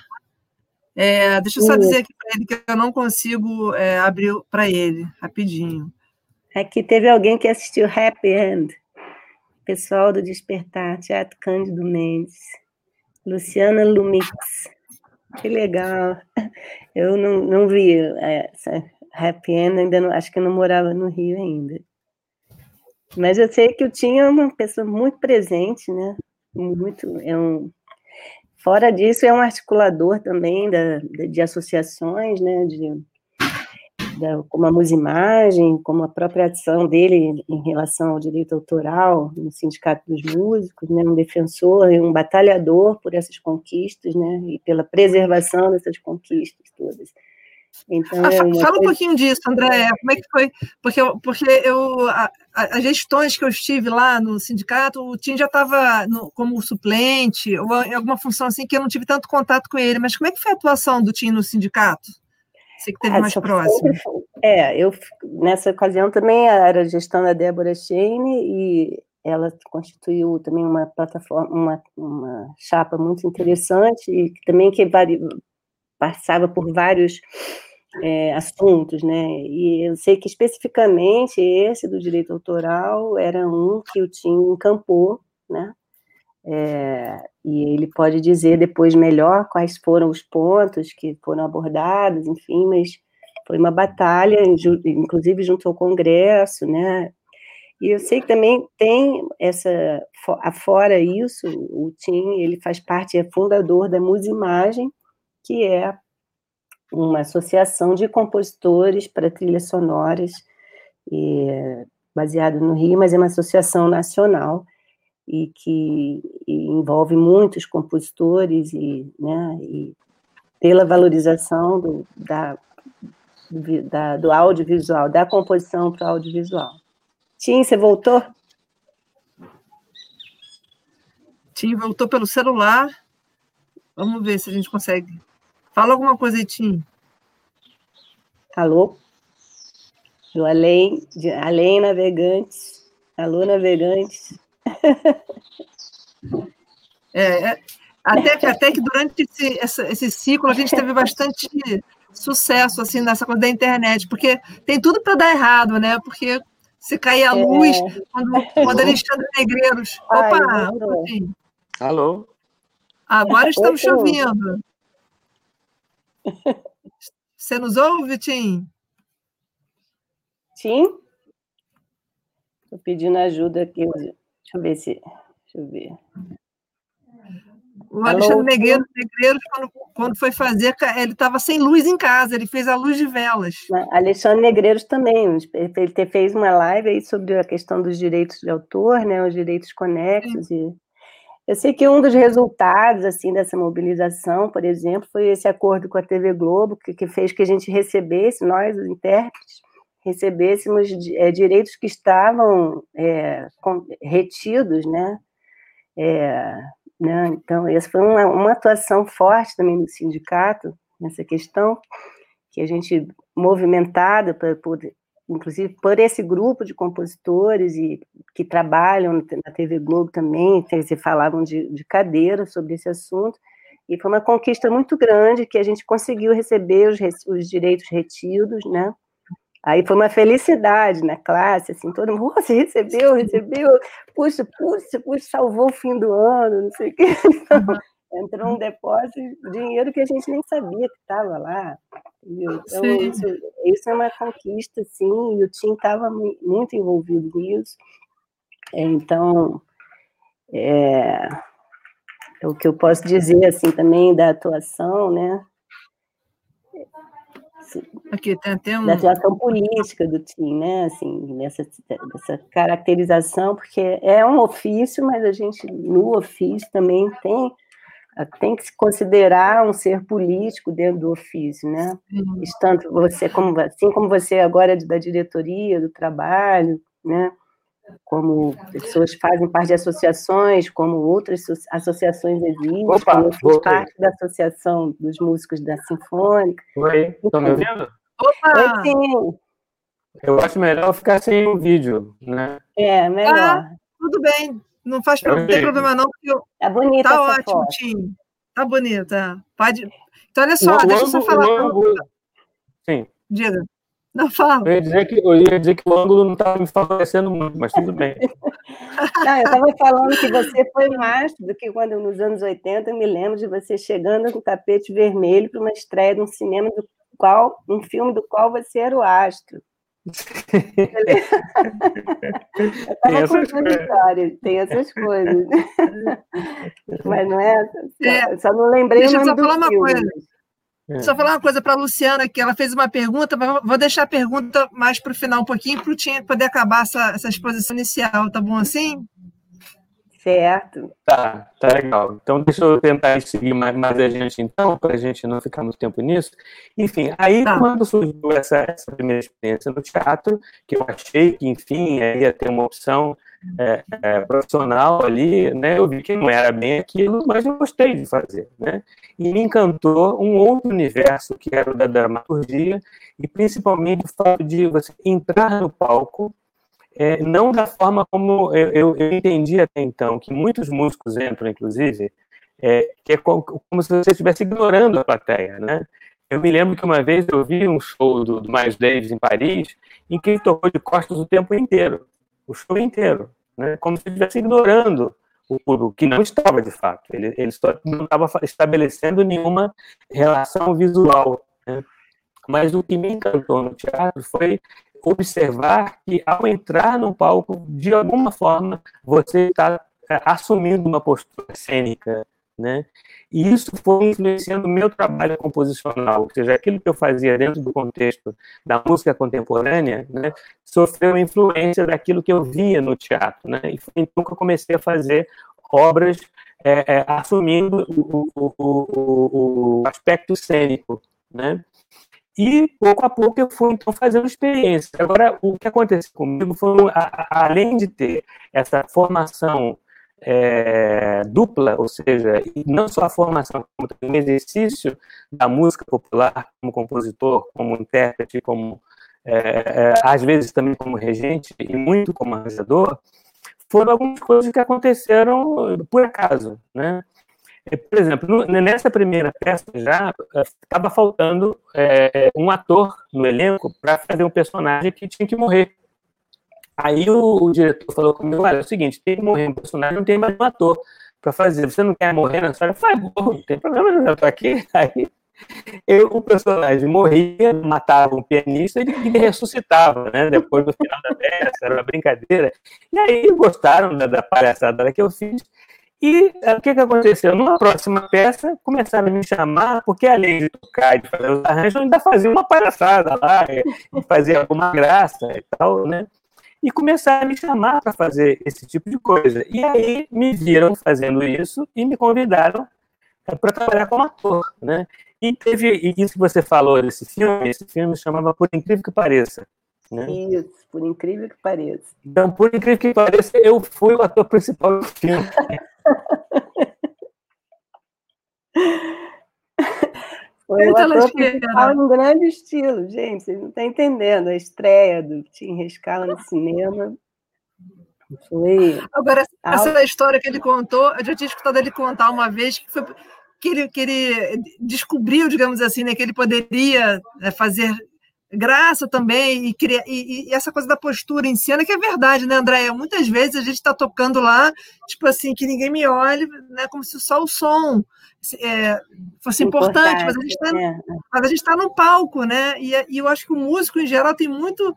É, deixa eu só dizer aqui para ele que eu não consigo é, abrir para ele, rapidinho. Aqui teve alguém que assistiu Happy End, pessoal do Despertar, Teatro Cândido Mendes, Luciana Lumix. Que legal. Eu não, não vi é, essa Happy End, ainda não, acho que eu não morava no Rio ainda. Mas eu sei que eu tinha uma pessoa muito presente, né? Muito, é um, fora disso, é um articulador também da, de associações, né? De, da, como a Musimagem, como a própria ação dele em relação ao direito autoral no Sindicato dos Músicos, né, um defensor e um batalhador por essas conquistas, né, e pela preservação dessas conquistas todas. Então, ah, é fala coisa... um pouquinho disso, André. Como é que foi? Porque, eu, porque eu, a, as gestões que eu estive lá no sindicato, o Tim já estava como suplente, ou em alguma função assim que eu não tive tanto contato com ele. Mas como é que foi a atuação do Tim no sindicato? Você que teve ah, mais próximo. É, eu nessa ocasião também era gestão da Débora Shane e ela constituiu também uma plataforma, uma, uma chapa muito interessante e também que passava por vários é, assuntos, né? E eu sei que especificamente esse do direito autoral era um que o Tim encampou, né? É, e ele pode dizer depois melhor quais foram os pontos que foram abordados, enfim, mas foi uma batalha, inclusive junto ao Congresso, né? E eu sei que também tem essa, afora isso, o Tim, ele faz parte, é fundador da Musimagem, que é uma associação de compositores para trilhas sonoras, e, baseada no Rio, mas é uma associação nacional, e que e envolve muitos compositores e, né, e pela valorização do, da, do, da, do audiovisual, da composição para o audiovisual. Tim, você voltou? Tim voltou pelo celular. Vamos ver se a gente consegue. Fala alguma coisa aí, Tim. Alô? Do além, de, além navegantes. Alô, navegantes. É, é, até, que, até que durante esse, esse, esse ciclo a gente teve bastante sucesso assim nessa coisa da internet, porque tem tudo para dar errado, né? Porque se cair a luz, é. quando, quando Alexandre Negreiros. Opa! Ai, um Alô? Agora estamos te ouvindo. Você nos ouve, Tim? Tim? Estou pedindo ajuda aqui. Deixa eu ver se. Deixa eu ver. O Alexandre Negreiros, Negreiros quando, quando, foi fazer, ele estava sem luz em casa, ele fez a luz de velas. Alexandre Negreiros também, ele fez uma live aí sobre a questão dos direitos de autor, né, os direitos conexos. E eu sei que um dos resultados assim dessa mobilização, por exemplo, foi esse acordo com a TV Globo, que, que fez que a gente recebesse, nós, os intérpretes, recebêssemos é, direitos que estavam é, retidos, né? É, né? Então, essa foi uma, uma atuação forte também do sindicato nessa questão, que a gente movimentada por, inclusive por esse grupo de compositores e que trabalham na TV Globo também, se falavam de, de cadeira sobre esse assunto, e foi uma conquista muito grande que a gente conseguiu receber os, os direitos retidos, né? Aí foi uma felicidade na classe, assim, todo mundo, você recebeu, recebeu, puxa, puxa, puxa, salvou o fim do ano, não sei o quê. Então, entrou um depósito, dinheiro que a gente nem sabia que estava lá. Então, isso, isso, é uma conquista, sim, e o Tim estava muito envolvido nisso. Então, é, é o que eu posso dizer, assim, também da atuação, né? Aqui tem até um... da atuação política do Tim, né? Assim, nessa, dessa caracterização, porque é um ofício, mas a gente no ofício também tem tem que se considerar um ser político dentro do ofício, né? Tanto você como assim como você agora é da diretoria do trabalho, né? Como pessoas fazem parte de associações, como outras associações existem. Opa, eu fiz parte da associação dos músicos da Sinfônica. Oi, estão me ouvindo? Opa! Oi, sim. Eu acho melhor ficar sem o vídeo, né? É, melhor. Ah, tudo bem. Não faz não tem problema, não, porque eu... Tá bonita Tá ótimo, foto. Tim. Tá bonita. Pode. Então, olha só, o deixa eu só falar. Ângulo... Sim. Diga. Não fala. Eu ia, dizer que, eu ia dizer que o ângulo não estava me favorecendo muito, mas tudo bem. não, eu estava falando que você foi mais do que quando nos anos 80 eu me lembro de você chegando com o tapete vermelho para uma estreia de um cinema do qual, um filme do qual você era o astro. tem, essas coisas. tem essas coisas. Mas não é. é só não lembrei Deixa o nome eu só falar uma coisa. É. Só falar uma coisa para a Luciana, que ela fez uma pergunta, mas vou deixar a pergunta mais para o final um pouquinho, para o Tinha poder acabar essa, essa exposição inicial, tá bom assim? Certo. Tá, tá legal. Então, deixa eu tentar seguir mais, mais adiante, então, para a gente não ficar muito tempo nisso. Enfim, aí tá. quando surgiu essa, essa primeira experiência no teatro, que eu achei que, enfim, ia ter uma opção é, é, profissional ali, né, eu vi que não era bem aquilo, mas eu gostei de fazer, né? E me encantou um outro universo, que era o da dramaturgia, e principalmente o fato de você entrar no palco é, não da forma como eu, eu, eu, entendi até então, que muitos músicos entram, inclusive, é, que é como, como, se você estivesse ignorando a plateia, né? Eu me lembro que uma vez eu vi um show do, do Miles Davis em Paris, em que ele tocou de costas o tempo inteiro, o show inteiro, né? Como se estivesse ignorando o público, que não estava de fato. Ele, ele não estava estabelecendo nenhuma relação visual. Né? Mas o que me encantou no teatro foi observar que ao entrar no palco, de alguma forma, você está é, assumindo uma postura cênica, né? E isso foi influenciando o meu trabalho composicional, ou seja, aquilo que eu fazia dentro do contexto da música contemporânea, né, sofreu influência daquilo que eu via no teatro, né? E foi então que eu comecei a fazer obras é, é, assumindo o, o, o, o, aspecto cênico, né? E pouco a pouco eu fui então fazendo experiência. Agora, o que aconteceu comigo foi, a, a, além de ter essa formação é, dupla, ou seja, não só a formação, como também o exercício da música popular como compositor, como intérprete, como é, é, às vezes também como regente e muito como arranjador, foram algumas coisas que aconteceram por acaso, né? É, por exemplo, nessa primeira peça já estava eh, faltando é, um ator no elenco para fazer um personagem que tinha que morrer. Aí o, o, diretor falou comigo: olha, é o seguinte, tem que morrer um personagem, não tem mais um ator para fazer. Você não quer morrer na história? Faz, não tem problema, eu estou aqui. Aí eu, o personagem morria, matava um pianista e ele ressuscitava, né? Depois do final da peça, era uma brincadeira. E aí gostaram da, da palhaçada que eu fiz E é, o que, que aconteceu? Numa próxima peça, começaram a me chamar, porque além de tocar e de fazer os arranjos, eu ainda fazia uma palhaçada lá, fazia alguma graça e tal, né? E começaram a me chamar para fazer esse tipo de coisa. E aí me viram fazendo isso e me convidaram é, para trabalhar como ator, né? E teve e isso que você falou desse filme, esse filme chamava Por Incrível que Pareça. Né? Isso, por incrível que pareça. Então, por incrível que pareça, eu fui o ator principal do filme. Foi o ator principal em grande estilo, gente. Vocês não estão entendendo. A estreia do Tim Rescala no cinema foi. Agora, essa história que ele contou, eu já tinha escutado ele contar uma vez que foi que ele, que ele descobriu, digamos assim, né, que ele poderia né, fazer graça também e, criar, e, e, essa coisa da postura em cena que é verdade, né, Andréia? Muitas vezes a gente está tocando lá, tipo assim, que ninguém me olhe, né, como se só o som é, fosse importante, mas a gente está é. tá no palco, né? E, e, eu acho que o músico em geral tem muito,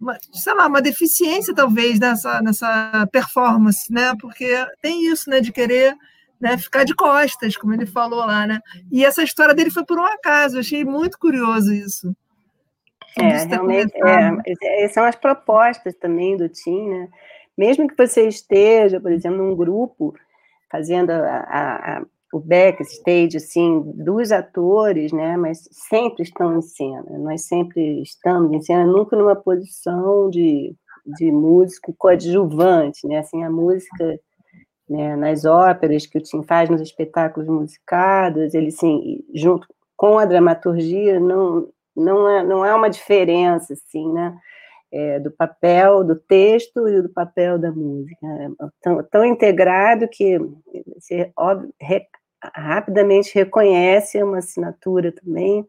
uma, sei lá, uma deficiência talvez nessa nessa performance, né? Porque tem isso, né, de querer né, ficar de costas, como ele falou lá, né? E essa história dele foi por um acaso, eu achei muito curioso isso. É, realmente, é, são as propostas também do Tim, né? Mesmo que você esteja, por exemplo, num grupo fazendo a, a, a, o backstage, assim, dos atores, né? Mas sempre estão em cena. Nós sempre estamos em cena, nunca numa posição de, de músico coadjuvante, né? Assim, a música né, nas óperas que o Tim faz, nos espetáculos musicados, ele, assim, junto com a dramaturgia, não, não é, não é uma diferença, assim, né? É, do papel do texto e do papel da música. É tão, tão integrado que você óbvio, re, rapidamente reconhece uma assinatura também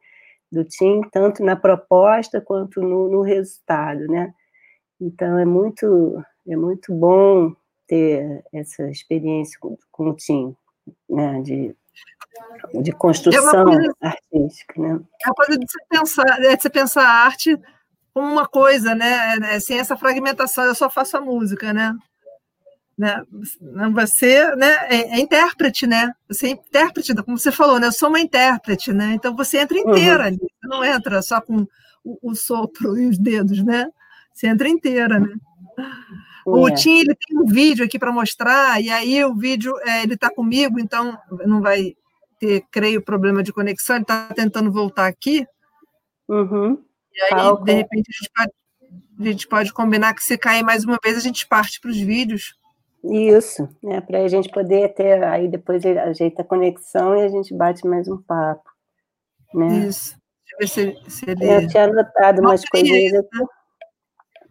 do Tim, tanto na proposta quanto no, no resultado, né? Então é muito é muito bom ter essa experiência com, com o Tim, né? De de construção é coisa, artística, né? É uma coisa de você pensar, é de você pensar a arte como uma coisa, né? É, sem essa fragmentação, eu só faço a música, né? né? Você né, é, é intérprete, né? Você é intérprete, como você falou, né? Eu sou uma intérprete, né? Então você entra inteira uhum. ali, você não entra só com o, o, sopro e os dedos, né? Você entra inteira, né? O Tim ele tem um vídeo aqui para mostrar, e aí o vídeo é, ele está comigo, então não vai ter, creio, problema de conexão, ele está tentando voltar aqui. Uhum. E aí, tá, de repente, a gente, pode, a gente pode combinar que se cair mais uma vez, a gente parte para os vídeos. Isso, né, para a gente poder ter, aí depois ajeita a conexão e a gente bate mais um papo. Né? Isso. Deixa eu ver se, se ele... Eu tinha anotado umas coisinhas aqui, né?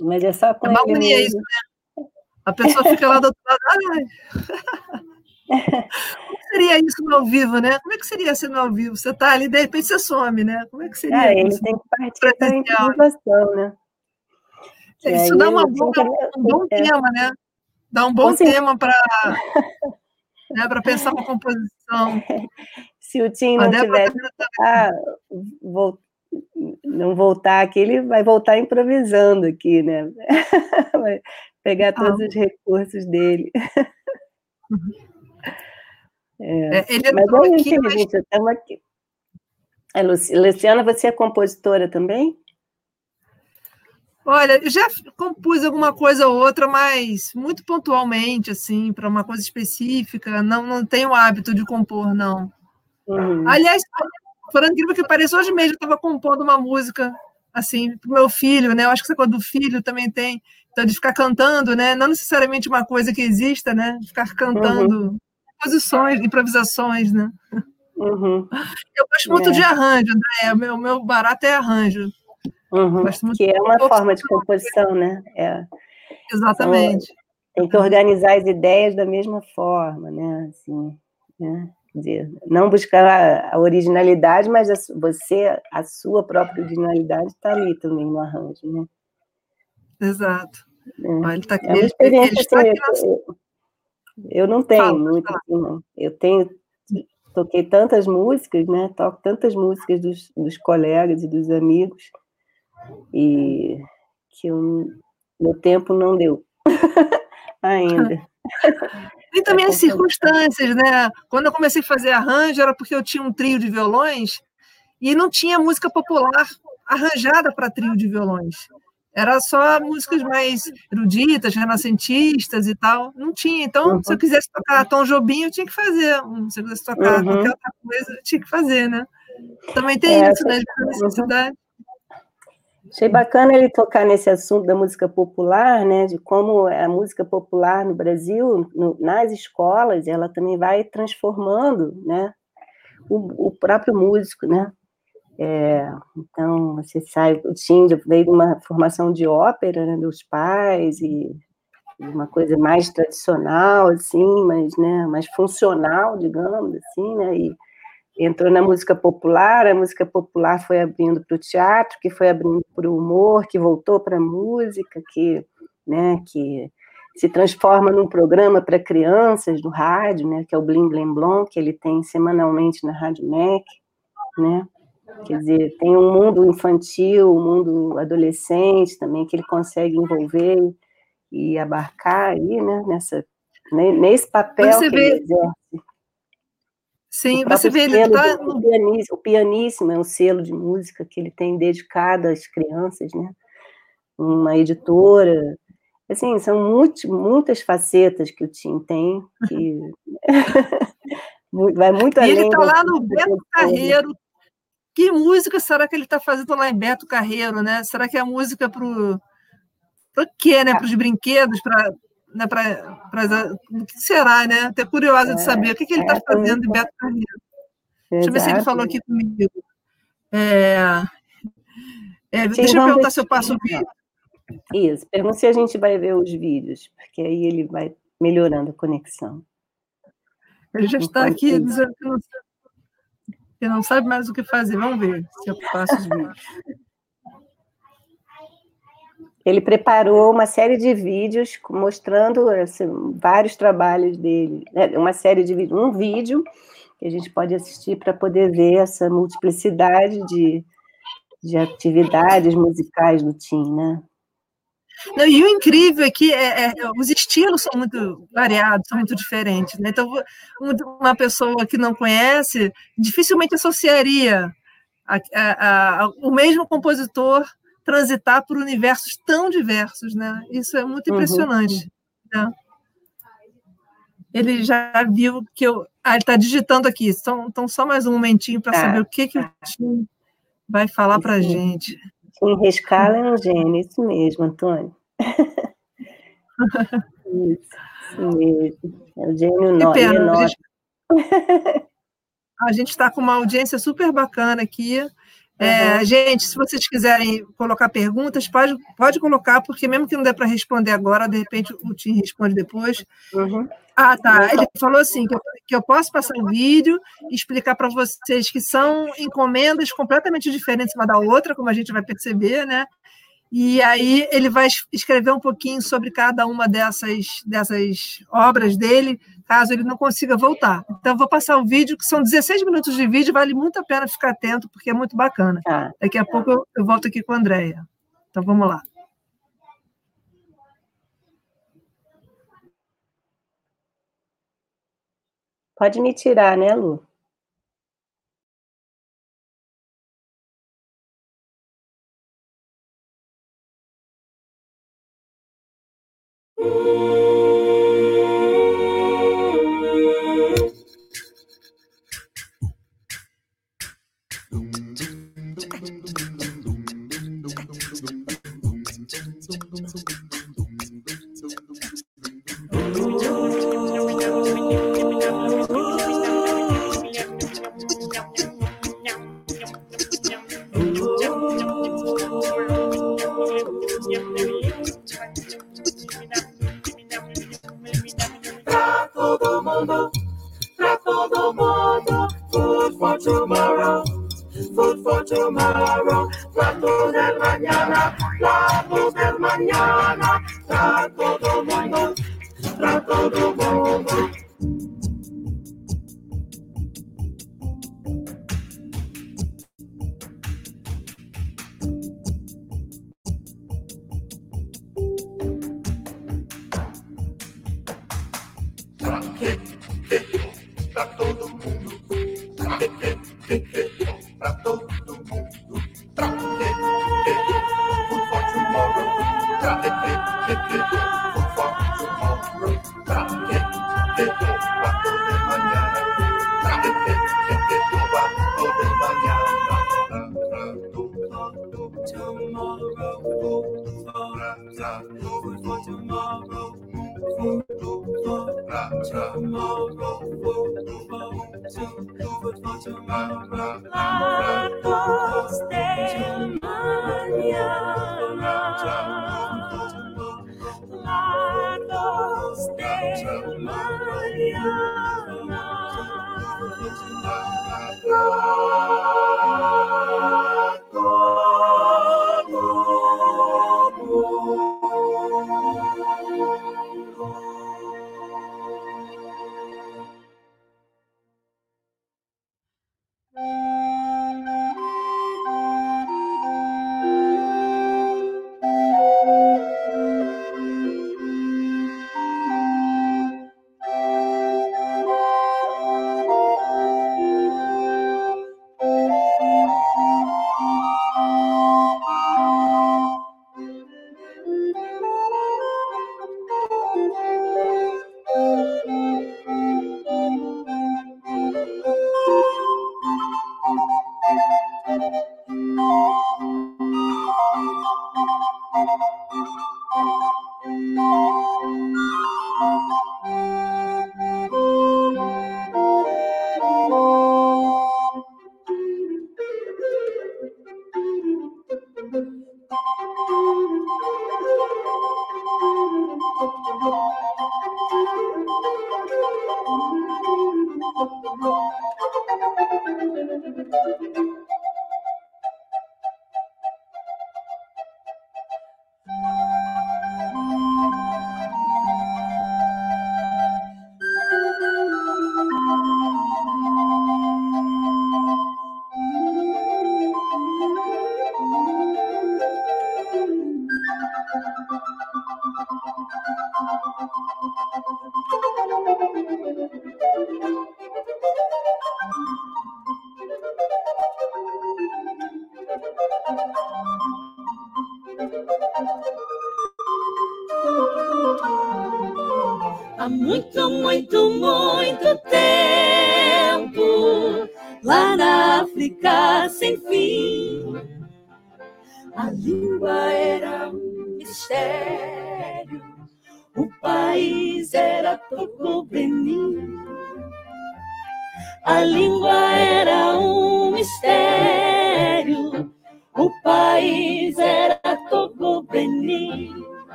mas é só com é ele. Isso, né? A pessoa fica lá do outro lado, Como seria isso no ao vivo, né? Como é que seria ser no ao vivo? Você está ali, de repente você some, né? Como é que seria ah, isso? Ele tem que participar da improvisação, né? É, isso dá uma boa, um bom é. tema, né? Dá um bom tema para né, pensar uma composição. Se o Tim não tivesse ah, vou, não voltar aqui, ele vai voltar improvisando aqui, né? Vai pegar todos ah. os recursos dele. Uhum. É, é, ele mas é aqui, mas... gente, estamos aqui. É, Luciana, você é compositora também? Olha, já compus alguma coisa ou outra, mas muito pontualmente, assim, para uma coisa específica. Não, não tenho hábito de compor, não. Uhum. Aliás, por incrível que pareça, hoje mesmo eu estava compondo uma música, assim, para o meu filho, né? Eu acho que essa coisa do filho também tem, então, de ficar cantando, né? Não necessariamente uma coisa que exista, né? Ficar cantando. Uhum composições, improvisações, né? Uhum. Eu gosto muito é. de arranjo, André. O meu, meu barato é arranjo. Uhum. que é uma forma de composição, né? É. Exatamente. Então, tem que organizar as ideias da mesma forma, né? Assim, né? Dizer, não buscar a originalidade, mas a, você, a sua própria originalidade está ali também no arranjo, né? Exato. É, Olha, ele tá aqui, é uma experiência ele, ele tá assim, eu não tenho fala, muito fala. assim, não. Eu tenho toquei tantas músicas, né? Toco tantas músicas dos, dos colegas e dos amigos e que o meu tempo não deu ainda. E também é as circunstâncias, né? Quando eu comecei a fazer arranjo, era porque eu tinha um trio de violões e não tinha música popular arranjada para trio de violões. Era só músicas mais eruditas, renascentistas e tal. Não tinha. Então, uhum. se eu quisesse tocar Tom Jobim, eu tinha que fazer. Se eu quisesse tocar uhum. qualquer outra coisa, eu tinha que fazer, né? Também tem é, isso, né? De necessidade. Achei bacana ele tocar nesse assunto da música popular, né, de como a música popular no Brasil, no, nas escolas, ela também vai transformando, né, o, o próprio músico, né. É, então, você sai, o Tim veio de uma formação de ópera, né, dos pais, e uma coisa mais tradicional, assim, mas, né, mais funcional, digamos assim, né, e entrou na música popular, a música popular foi abrindo para o teatro, que foi abrindo para o humor, que voltou para a música, que, né, que se transforma num programa para crianças do rádio, né, que é o Blim Blim Blom, que ele tem semanalmente na Rádio MEC, né, quer dizer, tem um mundo infantil, um mundo adolescente também, que ele consegue envolver e abarcar aí, né, nessa, nesse papel Você que vê... ele exerce. Sim, você vê ele tá... o, pianíssimo, o é um selo de música que ele tem dedicado às crianças, né? Uma editora. Assim, são muito, muitas facetas que o Tim tem, que vai muito e além. ele está lá no Beto Carreiro. Que música será que ele está fazendo lá em Beto Carreiro, né? Será que é a música para o quê, né? Ah. Para os brinquedos, para né, pra, o que será, né? Até curiosa é, de saber o que, que ele está é, fazendo em Beto Carreiro. Deixa eu ver se ele falou aqui comigo. É, é, deixa eu perguntar se eu passo o vídeo. Isso, pergunta se a gente vai ver os vídeos, porque aí ele vai melhorando a conexão. Ele já está aqui dizendo que não, que não sabe mais o que fazer. Vamos ver se eu passo os vídeos. Ele preparou uma série de vídeos mostrando assim, vários trabalhos dele, né? uma série de vídeos, um vídeo que a gente pode assistir para poder ver essa multiplicidade de, de atividades musicais do Tim, né? Não, e o incrível é que é, é, os estilos são muito variados, são muito diferentes. Né? Então, uma pessoa que não conhece dificilmente associaria a, a, a, o mesmo compositor transitar por universos tão diversos, né? Isso é muito uhum. impressionante. Uhum. Né? Ele já viu que eu. Ah, ele está digitando aqui. Então, então, só mais um momentinho para saber o que, que o Tim vai falar para a gente. Tim Rescala é um gênio, isso mesmo, Antônio. isso, isso mesmo. É o gênio que pena, a gente está com uma audiência super bacana aqui. É, uhum. Gente, se vocês quiserem colocar perguntas, pode, pode colocar, porque mesmo que não der para responder agora, de repente o Tim responde depois. Uhum. Ah, tá. Ele falou assim: que eu, que eu posso passar o um vídeo e explicar para vocês que são encomendas completamente diferentes uma da outra, como a gente vai perceber, né? E aí ele vai escrever um pouquinho sobre cada uma dessas, dessas obras dele, caso ele não consiga voltar. Então, vou passar o vídeo, que são 16 minutos de vídeo, vale muito a pena ficar atento, porque é muito bacana. Ah. Daqui a pouco eu, eu volto aqui com a Andréia. Então, vamos lá. Pode me tirar, né, Lu? largos de manhã.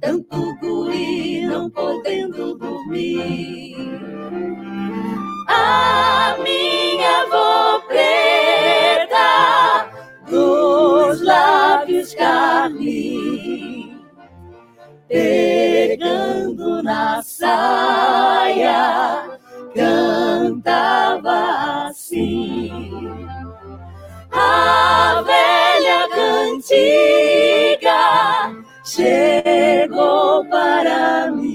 tanto guri não podendo dormir. A minha avó preta dos lábios carmim, pegando na saia, cantava assim. A velha cantiga llegó para mí.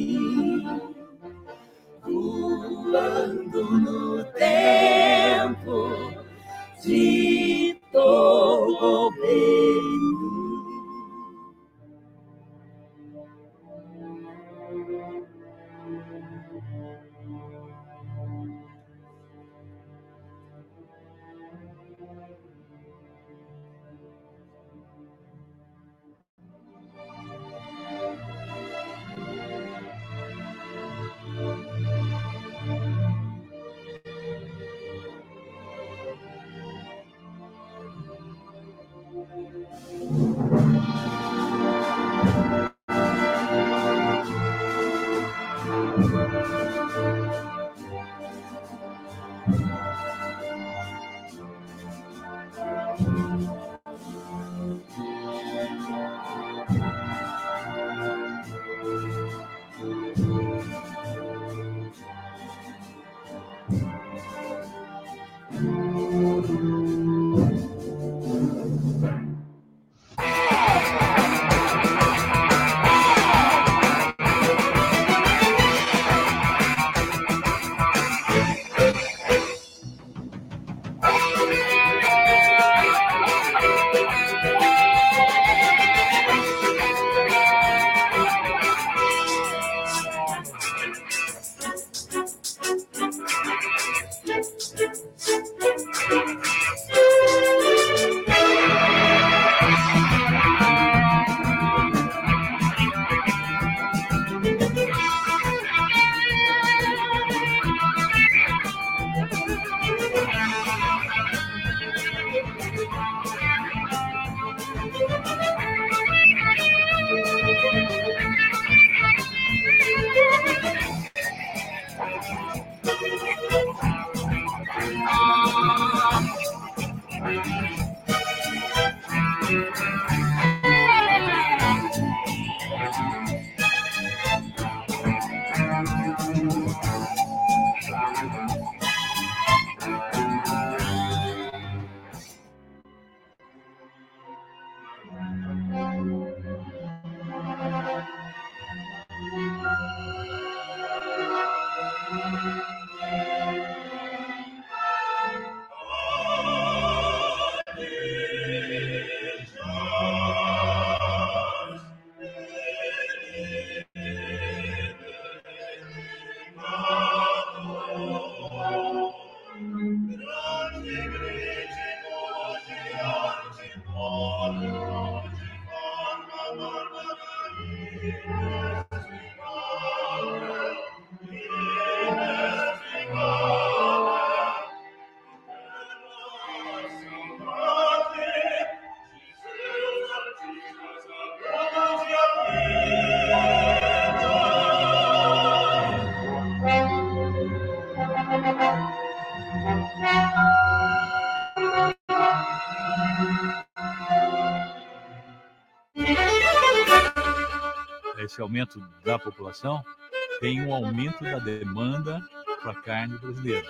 Esse aumento da população, tem um aumento da demanda para a carne brasileira.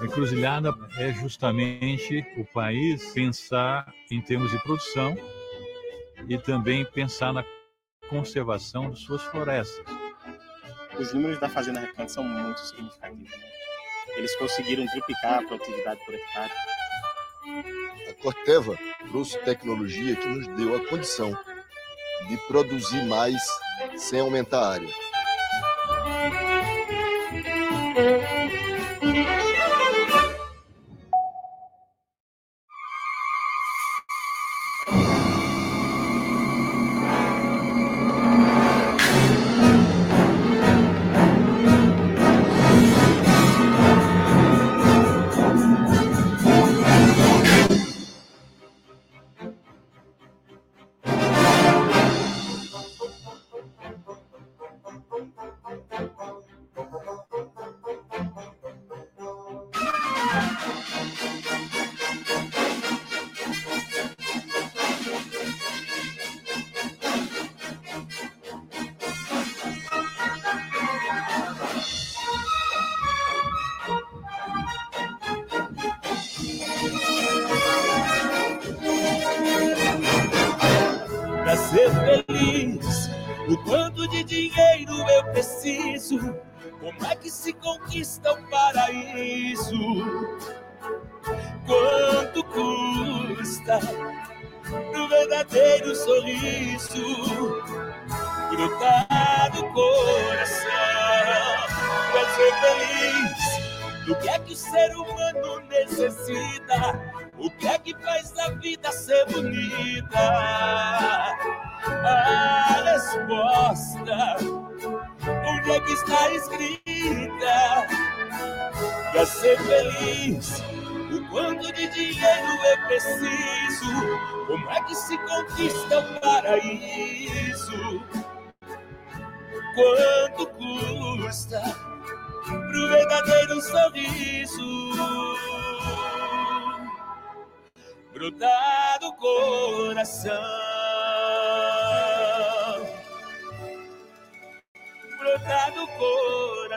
A encruzilhada é justamente o país pensar em termos de produção e também pensar na conservação de suas florestas. Os números da Fazenda Recanto são muito significativos. Eles conseguiram triplicar a produtividade por hectare. A Corteva trouxe tecnologia que nos deu a condição de produzir mais sem aumentar a área.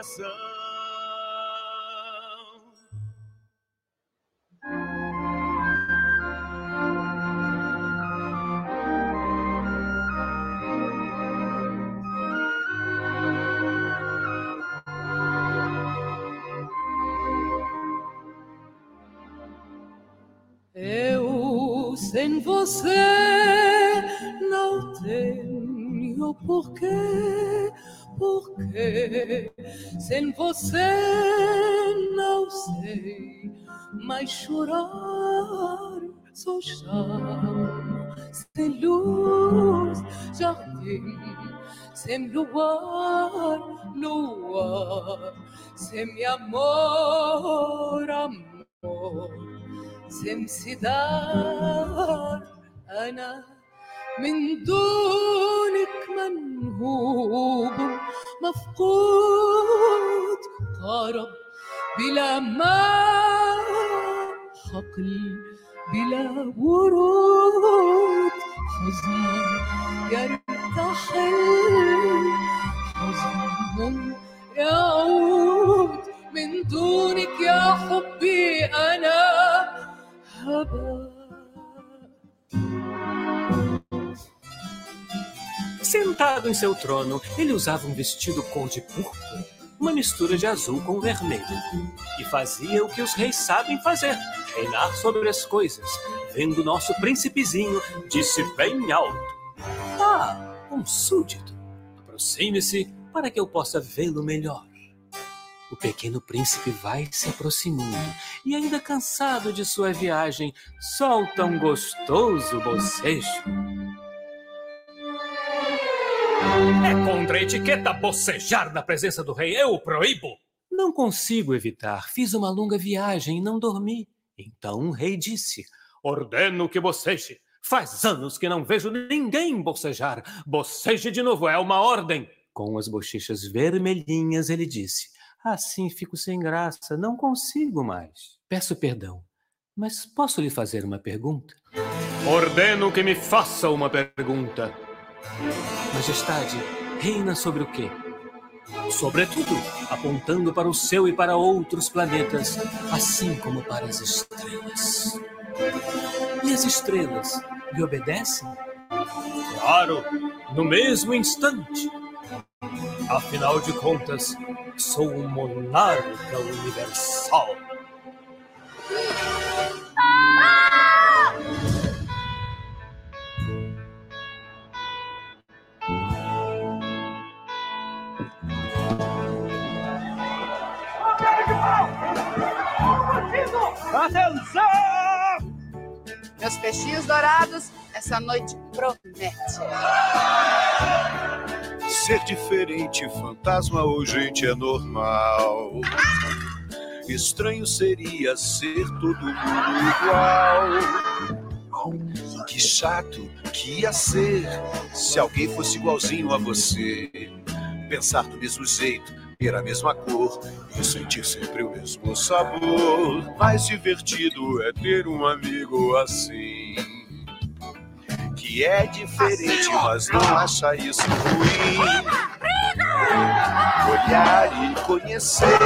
Sem você não tenho porquê, porquê. Sem você não sei mais chorar, Só chão, sem luz, jardim, sem luar, luar, sem amor, amor. Sem cidade أنا من دونك منهوب مفقود قرب بلا ما حقل بلا ورود. حزن يرتحل حزن يعود. من دونك يا حبي أنا هبا Sentado em seu trono, ele usava um vestido cor de púrpura, uma mistura de azul com vermelho, e fazia o que os reis sabem fazer: reinar sobre as coisas. Vendo nosso príncipezinho, disse bem alto: Ah, um súdito, aproxime-se para que eu possa vê-lo melhor. O pequeno príncipe vai se aproximando e, ainda cansado de sua viagem, solta um gostoso bocejo. É contra a etiqueta bocejar na presença do rei. Eu o proíbo. Não consigo evitar. Fiz uma longa viagem e não dormi. Então o rei disse: Ordeno que boceje. Faz anos que não vejo ninguém bocejar. Boceje de novo, é uma ordem. Com as bochechas vermelhinhas, ele disse: Assim fico sem graça, não consigo mais. Peço perdão, mas posso lhe fazer uma pergunta? Ordeno que me faça uma pergunta. Majestade, reina sobre o quê? Sobretudo, apontando para o céu e para outros planetas, assim como para as estrelas. E as estrelas lhe obedecem? Claro, no mesmo instante. Afinal de contas, sou um monarca universal. Atenção! Meus peixinhos dourados, essa noite promete. Ser diferente, fantasma ou gente é normal. Estranho seria ser todo mundo igual. Que chato que ia ser se alguém fosse igualzinho a você. Pensar do mesmo jeito, ter a mesma cor e sentir sempre o mesmo sabor. Mais divertido é ter um amigo assim. Que é diferente, mas não acha isso ruim. Olhar e conhecer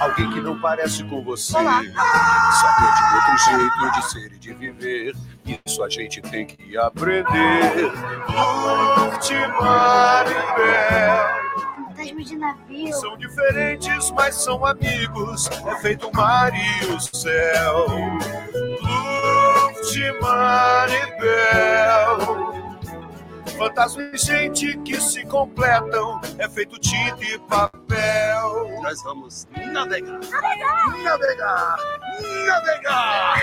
alguém que não parece com você. Saber de outro jeito de ser e de viver. Isso a gente tem que aprender. Lute, Maribel. Fantasma de navio. São diferentes, mas são amigos. É feito o mar e o céu. Luft, Maribel. Fantasma e gente que se completam. É feito tinta e papel. Nós vamos navegar. Navegar! Navegar! Navegar!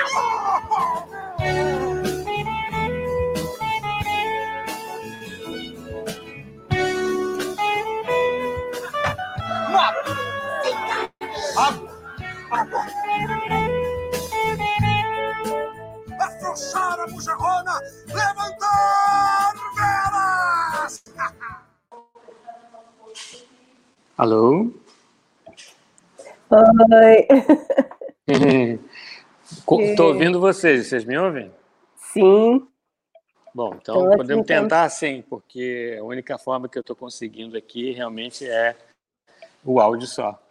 Afrouxar a bujarrona, levantar velas! Alô? Oi. Estou ouvindo vocês, vocês me ouvem? Sim. Bom, então Tô podemos então. tentar sim, porque a única forma que eu estou conseguindo aqui realmente é o áudio só.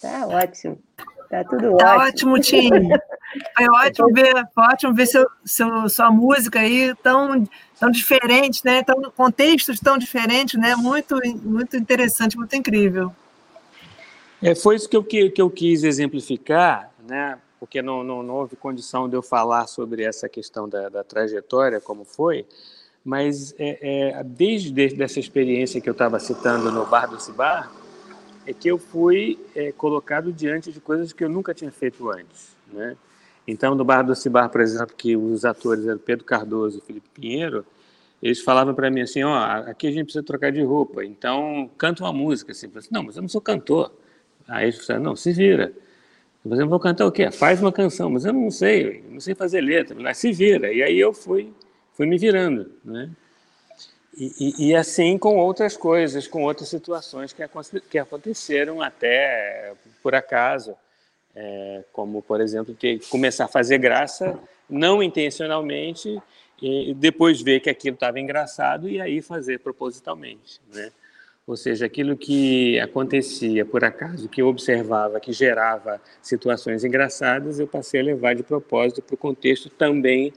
Tá ótimo. Tá tudo Tá ótimo. ótimo, Tim. Foi ótimo ver, foi ótimo ver seu, seu, sua música aí tão, tão diferente, né? Tão, contextos tão diferentes, né? Muito, muito interessante, muito incrível. É, foi isso que eu, que, que eu quis exemplificar, né? porque não, não, não houve condição de eu falar sobre essa questão da, da trajetória, como foi, mas é, é, desde, desde essa experiência que eu estava citando no Bar do Cibar, é que eu fui é, colocado diante de coisas que eu nunca tinha feito antes. Né? Então, no Bar do Cibar, por exemplo, que os atores eram Pedro Cardoso e Felipe Pinheiro, eles falavam para mim assim, ó, aqui a gente precisa trocar de roupa, então canta uma música. Assim, eu falei assim, não, mas eu não sou cantor. Aí eles falaram, não, se vira. Eu falei, vou cantar o quê? Faz uma canção, mas eu não sei, eu não sei fazer letra, mas se vira. E aí eu fui, fui me virando, né? E, e, e assim com outras coisas, com outras situações que, que aconteceram até por acaso, é, como, por exemplo, ter, começar a fazer graça, não intencionalmente, e depois ver que aquilo estava engraçado e aí fazer propositalmente, né? Ou seja, aquilo que acontecia por acaso, que eu observava, que gerava situações engraçadas, eu passei a levar de propósito para o contexto também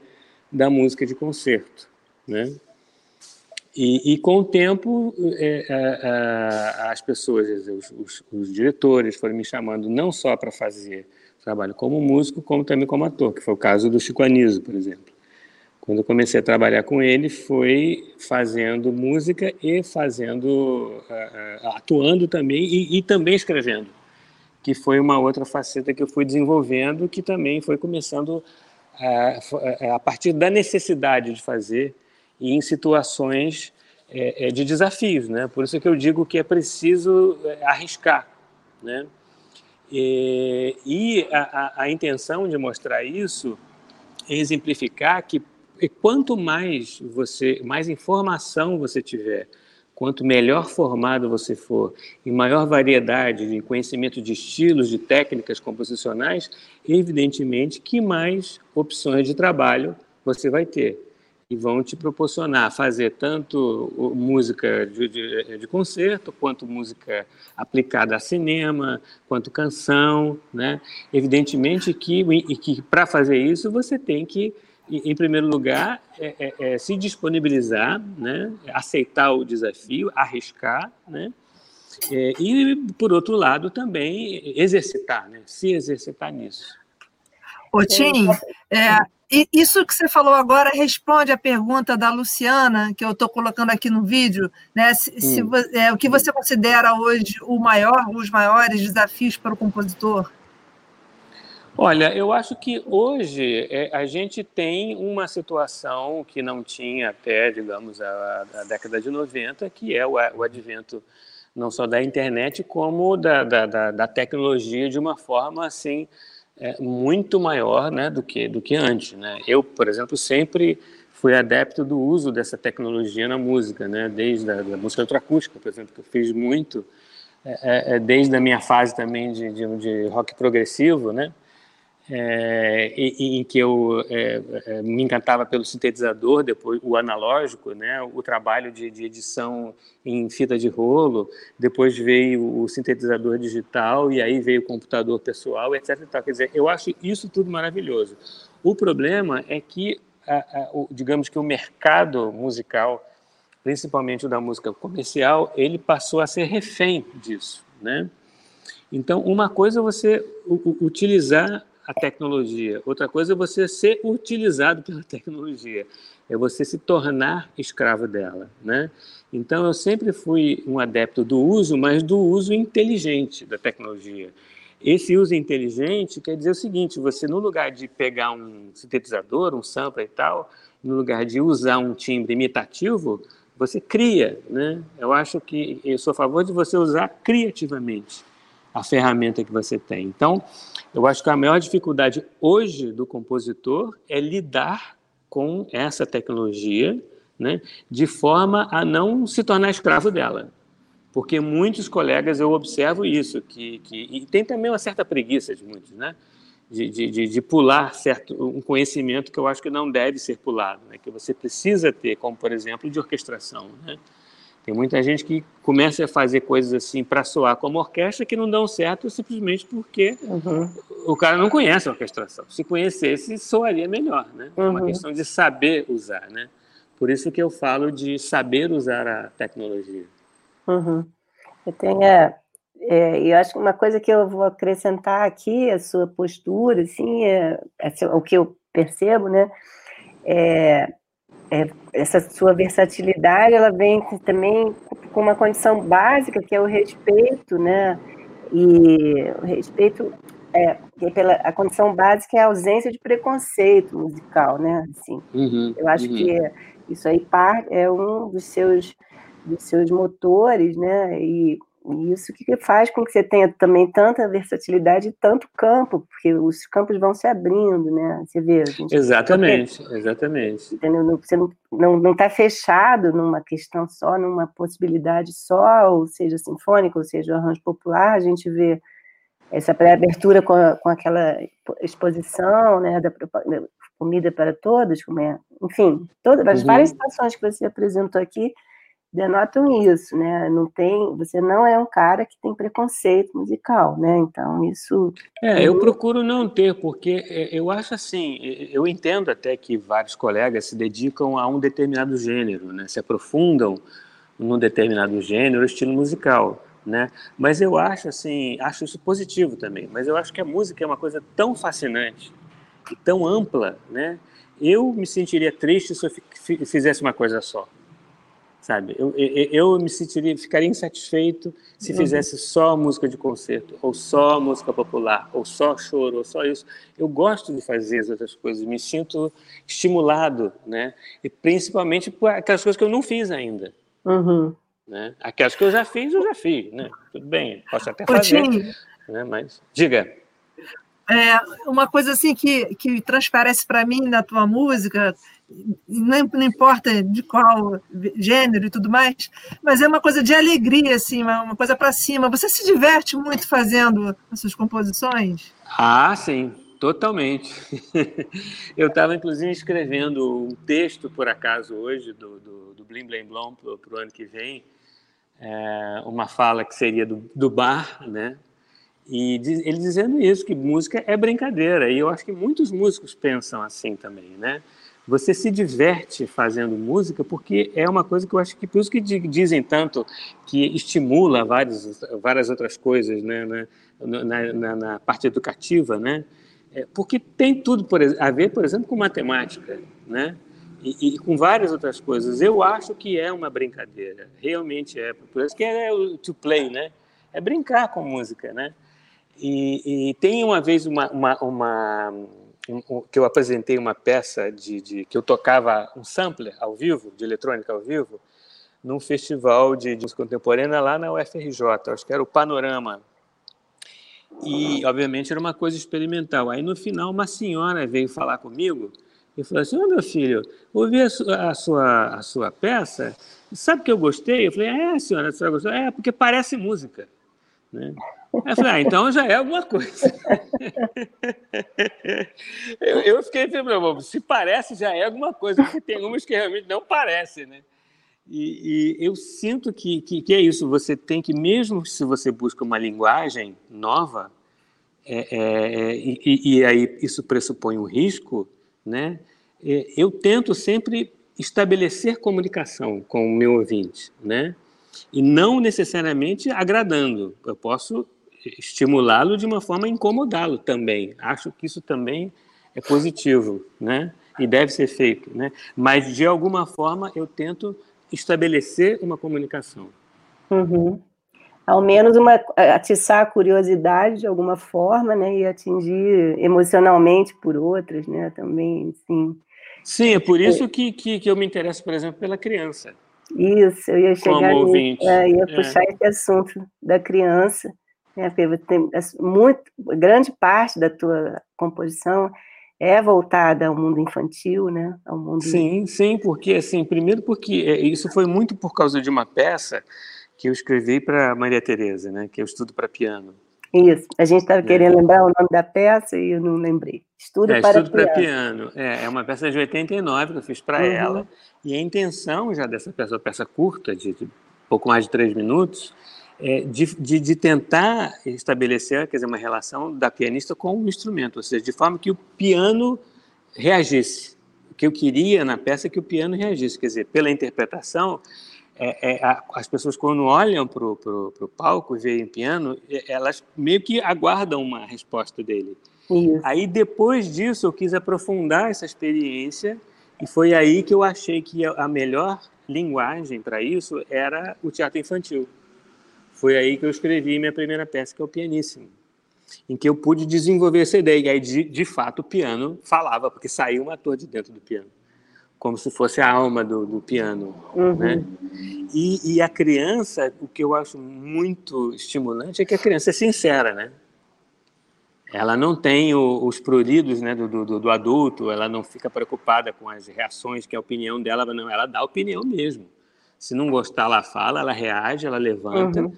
da música de concerto, né? E, e com o tempo, é, é, as pessoas, os, os, os, diretores foram me chamando não só para fazer trabalho como músico, como também como ator, que foi o caso do Chico Anísio, por exemplo. Quando eu comecei a trabalhar com ele, foi fazendo música e fazendo, uh, atuando também e, e, também escrevendo, que foi uma outra faceta que eu fui desenvolvendo, que também foi começando a partir da necessidade de fazer e em situações é, de desafios, né? Por isso que eu digo que é preciso arriscar, né? E, e a, a, a intenção de mostrar isso é exemplificar que quanto mais você, mais informação você tiver, quanto melhor formado você for, e maior variedade de conhecimento de estilos, de técnicas composicionais, evidentemente que mais opções de trabalho você vai ter. E vão te proporcionar fazer tanto música de, de, de concerto, quanto música aplicada a cinema, quanto canção. Né? Evidentemente que, e que para fazer isso você tem que em primeiro lugar, é, é, é, se disponibilizar, né, aceitar o desafio, arriscar, né, é, e, por outro lado, também exercitar, né, se exercitar nisso. Ô, Tim, é, isso que você falou agora responde à pergunta da Luciana, que eu estou colocando aqui no vídeo, né? Se, hum. se, é, o que você considera hoje o maior, os maiores desafios para o compositor? Olha, eu acho que hoje é, a gente tem uma situação que não tinha até, digamos, a, a década de 90, que é o, o, advento não só da internet, como da, da, da, da tecnologia de uma forma assim é, muito maior né, do, que, do que antes. Né? Eu, por exemplo, sempre fui adepto do uso dessa tecnologia na música, né? desde a da música eletroacústica, por exemplo, que eu fiz muito, é, é, desde a minha fase também de, de, de rock progressivo, né? É, em, que eu é, é, me encantava pelo sintetizador, depois o analógico, né, o trabalho de, de, edição em fita de rolo, depois veio o sintetizador digital e aí veio o computador pessoal, etc. Quer dizer, eu acho isso tudo maravilhoso. O problema é que, a, a, o, digamos que o mercado musical, principalmente o da música comercial, ele passou a ser refém disso, né? Então, uma coisa é você utilizar a tecnologia. Outra coisa é você ser utilizado pela tecnologia, é você se tornar escravo dela, né? Então eu sempre fui um adepto do uso, mas do uso inteligente da tecnologia. Esse uso inteligente quer dizer o seguinte: você no lugar de pegar um sintetizador, um sampler e tal, no lugar de usar um timbre imitativo, você cria, né? Eu acho que eu sou a favor de você usar criativamente a ferramenta que você tem. Então, eu acho que a maior dificuldade hoje do compositor é lidar com essa tecnologia, né, de forma a não se tornar escravo dela. Porque muitos colegas eu observo isso, que, que e tem também uma certa preguiça de muitos, né? De, de, de, pular certo um conhecimento que eu acho que não deve ser pulado, né? que você precisa ter, como por exemplo de orquestração. Né? Tem muita gente que começa a fazer coisas assim para soar como orquestra que não dão certo simplesmente porque uhum. o cara não conhece a orquestração. Se conhecesse, soaria melhor, né? Uhum. É uma uhum. questão de saber usar, né? Por isso que eu falo de saber usar a tecnologia. Uhum. Eu tenho, é, é, eu acho que uma coisa que eu vou acrescentar aqui, a sua postura, assim, é, é o que eu percebo, né? É, é, essa sua versatilidade ela vem também com uma condição básica que é o respeito, né? E o respeito é, pela a condição básica é a ausência de preconceito musical, né? Assim, uhum, eu acho uhum. que isso aí é um dos seus dos seus motores, né? E isso que faz com que você tenha também tanta versatilidade e tanto campo, porque os campos vão se abrindo, né? Você vê. Gente, exatamente, porque, exatamente. Entendeu? Você não está fechado numa questão só, numa possibilidade só, ou seja, sinfônica, ou seja, arranjo popular, a gente vê essa pré-abertura com, com aquela exposição, né, da, da comida para todos, como é enfim, todas as Uhum. várias situações que você apresentou aqui denotam isso, né? Não tem, você não é um cara que tem preconceito musical, né? Então isso É, eu procuro não ter, porque é, eu acho assim, eu entendo até que vários colegas se dedicam a um determinado gênero, né? Se aprofundam num determinado gênero, estilo musical, né? Mas eu acho assim, acho isso positivo também, mas eu acho que a música é uma coisa tão fascinante e tão ampla, né? Eu me sentiria triste se eu fi- fi- fizesse uma coisa só, sabe? Eu, eu, eu me sentiria, ficaria insatisfeito se Uhum. fizesse só música de concerto, ou só música popular, ou só choro, ou só isso. Eu gosto de fazer as outras coisas, me sinto estimulado, né? E principalmente por aquelas coisas que eu não fiz ainda, Uhum. né? Aquelas que eu já fiz, eu já fiz, né? Tudo bem, posso até fazer, né? Mas diga. É, uma coisa assim que, que transparece para mim na tua música, não, não importa de qual gênero e tudo mais, mas é uma coisa de alegria, assim, uma, uma coisa para cima. Você se diverte muito fazendo as suas composições? Ah, sim, totalmente. Eu estava, inclusive, escrevendo um texto, por acaso, hoje, do, do, do Blim Blim Blom para o ano que vem, é, uma fala que seria do, do bar, né? E ele dizendo isso, que música é brincadeira. E eu acho que muitos músicos pensam assim também, né? Você se diverte fazendo música porque é uma coisa que eu acho que, por isso que di- dizem tanto que estimula várias, várias outras coisas, né? né, Na, na, na parte educativa, né? É, porque tem tudo por, a ver, por exemplo, com matemática, né? E, e com várias outras coisas. Eu acho que é uma brincadeira, realmente é. Por isso que é o to play, né? É brincar com música, né? E, e tem uma vez uma, uma, uma um- um- que eu apresentei uma peça de, de que eu tocava um sampler ao vivo, de eletrônica ao vivo, num festival de, de música contemporânea lá na UFRJ, acho que era o Panorama. E, obviamente, era uma coisa experimental. Aí, no final, uma senhora veio falar comigo e falou assim: Ô meu filho, ouvi a, su- a sua, a sua peça, sabe que eu gostei? Eu falei: É, senhora, a senhora gostou? É, porque parece música. Né? Eu falei: Ah, então já é alguma coisa. eu, eu fiquei pensando: se parece, já é alguma coisa, porque tem umas que realmente não parecem, né? E, e eu sinto que, que, que é isso, você tem que, mesmo se você busca uma linguagem nova, é, é, e, e- e aí isso pressupõe um risco, né? É, eu tento sempre estabelecer comunicação com o meu ouvinte, né? E não necessariamente agradando. Eu posso estimulá-lo de uma forma incomodá-lo também. Acho que isso também é positivo, né? E deve ser feito, né? Mas de alguma forma eu tento estabelecer uma comunicação. Uhum. Ao menos uma atiçar a curiosidade de alguma forma, né, e atingir emocionalmente por outras, né, também, sim. Sim, é por isso que, que, que eu me interesso, por exemplo, pela criança. Isso, eu ia chegar Como nisso, é, ia É. puxar esse assunto da criança, né, tem as- muito, grande parte da tua composição é voltada ao mundo infantil, né, ao mundo... Sim, sim, porque assim, primeiro porque é, isso foi muito por causa de uma peça que eu escrevi para Maria Tereza, né, que eu estudo para piano. Isso, a gente estava É. querendo lembrar o nome da peça e eu não lembrei. Estudo É, para estudo para piano. piano. É, é uma peça de 89 que eu fiz para Uhum. ela. E a intenção já dessa peça, uma peça curta, de, de pouco mais de três minutos, é de, de, de tentar estabelecer quer dizer, uma relação da pianista com o instrumento, ou seja, de forma que o piano reagisse. O que eu queria na peça é que o piano reagisse, quer dizer, pela interpretação, é, é, a- as pessoas quando olham para o palco e veem piano, elas meio que aguardam uma resposta dele. Isso. Aí depois disso eu quis aprofundar essa experiência e foi aí que eu achei que a a melhor linguagem para isso era o teatro infantil. Foi aí que eu escrevi minha primeira peça, que é o Pianíssimo, em que eu pude desenvolver essa ideia. E aí, de, de fato, o piano falava, porque saiu um ator de dentro do piano, como se fosse a alma do, do piano. Uhum. Né? E, e a criança, o que eu acho muito estimulante é que a criança é sincera, né? Ela não tem o- os pruridos né, do, do, do adulto, ela não fica preocupada com as reações, que a opinião dela, não, ela dá opinião mesmo. Se não gostar, ela fala, ela reage, ela levanta Uhum.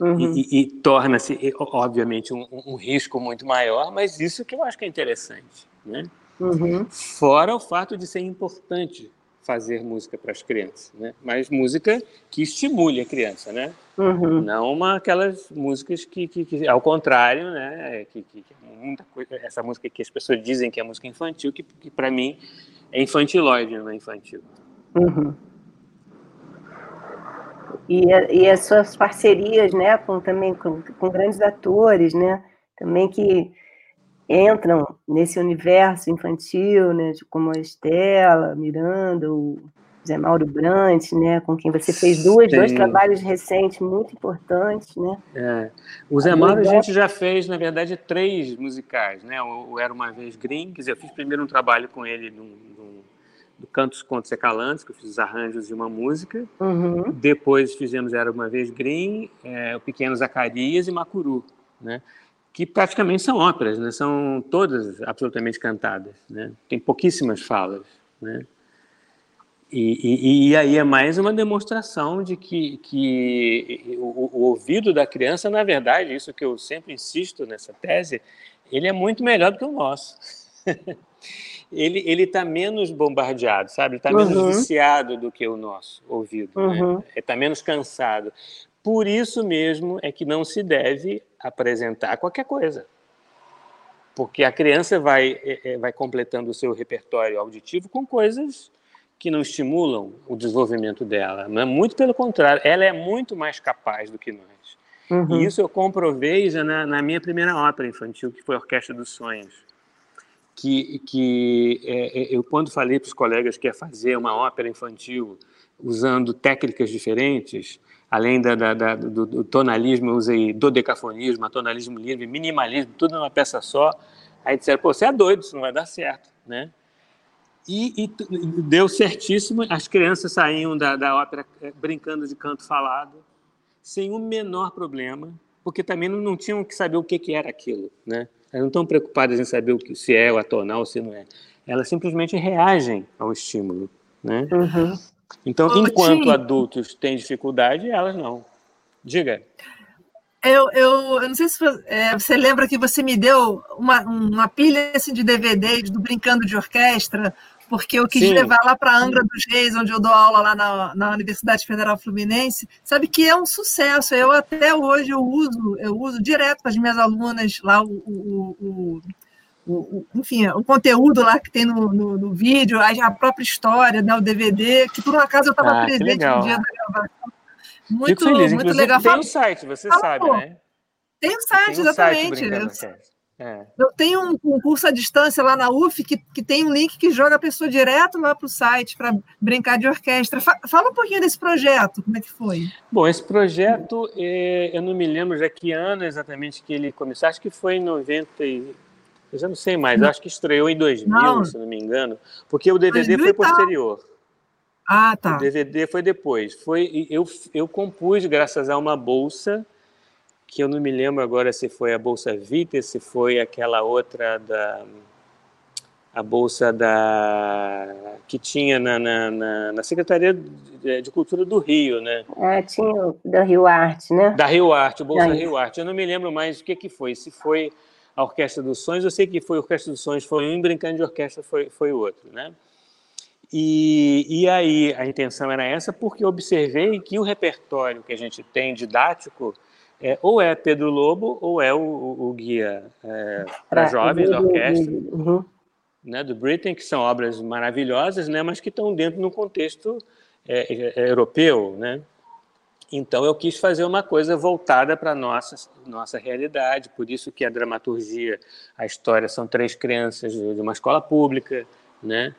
Uhum. e, e- e torna-se, obviamente, um, um- um risco muito maior, mas isso que eu acho que é interessante. Né? Uhum. Fora o fato de ser importante fazer música para as crianças, né? Mas música que estimule a criança, né? Uhum. Não uma, aquelas músicas que, que, que ao contrário, né? Que, que, que é muita coisa, essa música que as pessoas dizem que é música infantil, que, que para mim é infantilóide, não é infantil. Uhum. E, a- e as suas parcerias, né, com também com, com grandes atores, né, também que entram nesse universo infantil, né, de- como a Estela, Miranda, o Zé Mauro Brandt, né, com quem você fez duas, dois trabalhos recentes muito importantes, né? É. O Zé Mauro a gente já fez, na verdade, três musicais, né? O, Era Uma Vez dizer, eu fiz primeiro um trabalho com ele no, no, do Cantos Contos e Calantes, que eu fiz os arranjos de uma música. Uhum. Depois fizemos Era Uma Vez Green, é, o Pequeno Zacarias e Macuru, né? Que praticamente são óperas, né? São todas absolutamente cantadas, né? Tem pouquíssimas falas, né? E, e, e aí é mais uma demonstração de que, que o, o ouvido da criança, na verdade, isso que eu sempre insisto nessa tese, ele é muito melhor do que o nosso. ele ele está menos bombardeado, sabe? Está menos Uhum. viciado do que o nosso ouvido, Uhum. né? Está menos cansado. Por isso mesmo é que não se deve apresentar qualquer coisa. Porque a criança vai, eh, eh, vai completando o seu repertório auditivo com coisas que não estimulam o desenvolvimento dela. Não é muito pelo contrário, ela é muito mais capaz do que nós. Uhum. E isso eu comprovei já na, na minha primeira ópera infantil, que foi a Orquestra dos Sonhos. Que, que é, é, eu, quando falei para os colegas que ia fazer uma ópera infantil usando técnicas diferentes, além da, da, da- do, do tonalismo, eu usei dodecafonismo, atonalismo livre, minimalismo, tudo numa peça só. Aí disseram, pô, você é doido, isso não vai dar certo, né? E, e deu certíssimo, as crianças saíam da, da ópera eh, brincando de canto falado, sem o menor problema, porque também não, não tinham que saber o que, que era aquilo, né? Elas não estão preocupadas em saber o que, se é o atonal se não é. Elas simplesmente reagem ao estímulo, né? Uhum. Então, Ô, enquanto Tim. adultos têm dificuldade, elas não. Diga. Eu, eu, eu não sei se é, você lembra que você me deu uma, uma pilha assim, de DVDs do Brincando de Orquestra, porque eu quis Sim. levar lá para Angra dos Reis, onde eu dou aula lá na, na Universidade Federal Fluminense. Sabe que é um sucesso. Eu até hoje eu uso, eu uso direto com as minhas alunas lá o, o, o- o- o- enfim, o conteúdo lá que tem no, no, no vídeo, a, própria história, né, o DVD, que por um acaso eu estava Ah, presente no dia da gravação. Muito, feliz. muito legal. tem Fala- um site, você fala, sabe, pô. né? Tem um site, Tem um site exatamente. Orquestra. É. eu tenho um, um curso à distância lá na UF que, que tem um link que joga a pessoa direto lá para o site para brincar de orquestra. Fa- fala um pouquinho desse projeto, como é que foi? Bom, esse projeto, eh, eu não me lembro já que ano exatamente que ele começou, acho que foi em 90 e... Eu já não sei mais, acho que estreou em 2000, Não. se não me engano, porque o DVD 2000 foi posterior. Ah, O tá. DVD foi depois. Foi, eu, eu compus graças a uma bolsa, que eu não me lembro agora se foi a Bolsa Vita, se foi aquela outra da... A bolsa da que tinha na, na, na- na Secretaria de, Cultura do Rio, né? Ah, tinha o da Rio Arte, né? Da Rio Arte, Bolsa Ah, Rio Arte. Eu não me lembro mais o que, que foi. Se foi a Orquestra dos Sonhos, eu sei que foi a Orquestra dos Sonhos, foi um Brincando de Orquestra foi, foi outro, né? E, e aí a intenção era essa porque observei que o repertório que a gente tem didático é, ou é Pedro Lobo ou é o, o- o guia para Pra- jovens da orquestra Uhum. né, do Britain, que são obras maravilhosas, né, mas que estão dentro de um contexto é, é, europeu, né? Então eu quis fazer uma coisa voltada para a nossa, nossa realidade, por isso que a dramaturgia, a história são três crianças de uma escola pública, né?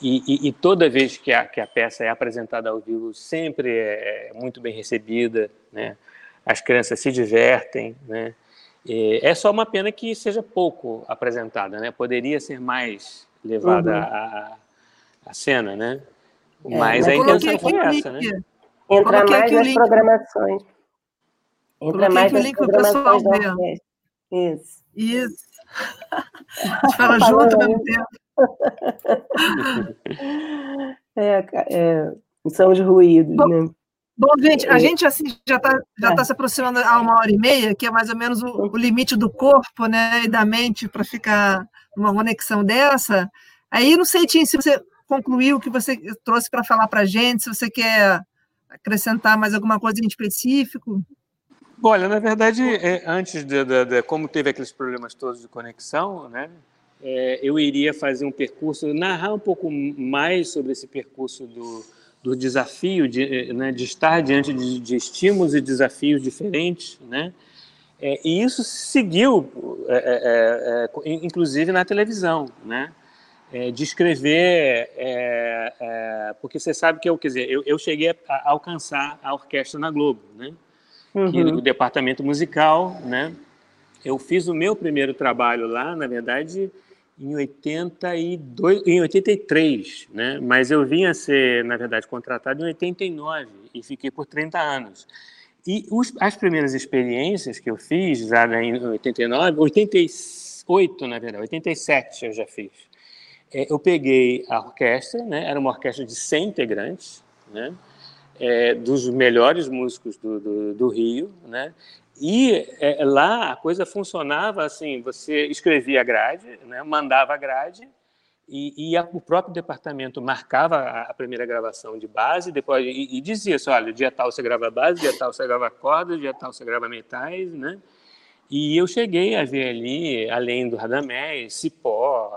E, e- e toda vez que a, que a peça é apresentada ao vivo, sempre é, é muito bem recebida, né? As crianças se divertem, né? E É só uma pena que seja pouco apresentada, né? Poderia ser mais levada Uhum. à à- à cena, né? É, Mas a intenção foi essa, né? Link. Entra Coloquei mais nas link. programações. Entra Coloquei mais aqui o link pessoal programações ver. orquestra. Isso. Isso. A gente fala junto ao mesmo tempo. É, é, são os ruídos, né? Bom, gente, a É. gente assim já está já tá se aproximando a uma hora e meia, que é mais ou menos o, o limite do corpo, né, e da mente para ficar uma conexão dessa. Aí não sei, Tim, se você concluiu o que você trouxe para falar para a gente, se você quer acrescentar mais alguma coisa em específico. Olha, na verdade, é, antes de, de, de, como teve aqueles problemas todos de conexão, né, é, eu iria fazer um percurso, narrar um pouco mais sobre esse percurso do, do desafio de, né, de estar diante de, de, estímulos e desafios diferentes, né? É, e isso seguiu, é, é, é inclusive na televisão, né? É, de escrever, é, porque você sabe que eu, quer dizer, eu, eu cheguei a alcançar a orquestra na Globo, né? Uhum. Que, o departamento musical, né? Eu fiz o meu primeiro trabalho lá, na verdade, em 82, em 83, né? Mas eu vim a ser, na verdade, contratado em 89 e fiquei por 30 anos. E os, as primeiras experiências que eu fiz, já em 89, 88, na verdade, 87 eu já fiz. É, eu peguei a orquestra, né? Era uma orquestra de 100 integrantes, né? É, dos melhores músicos do, do, do Rio, né? E é, lá a coisa funcionava assim: você escrevia a grade, né, mandava a grade, e, e a, o próprio departamento marcava a, primeira gravação de base, depois e, e dizia assim: olha, dia tal você grava base, dia tal você grava cordas, dia tal você grava metais, né? E eu cheguei a ver ali, além do Radamés, Cipó,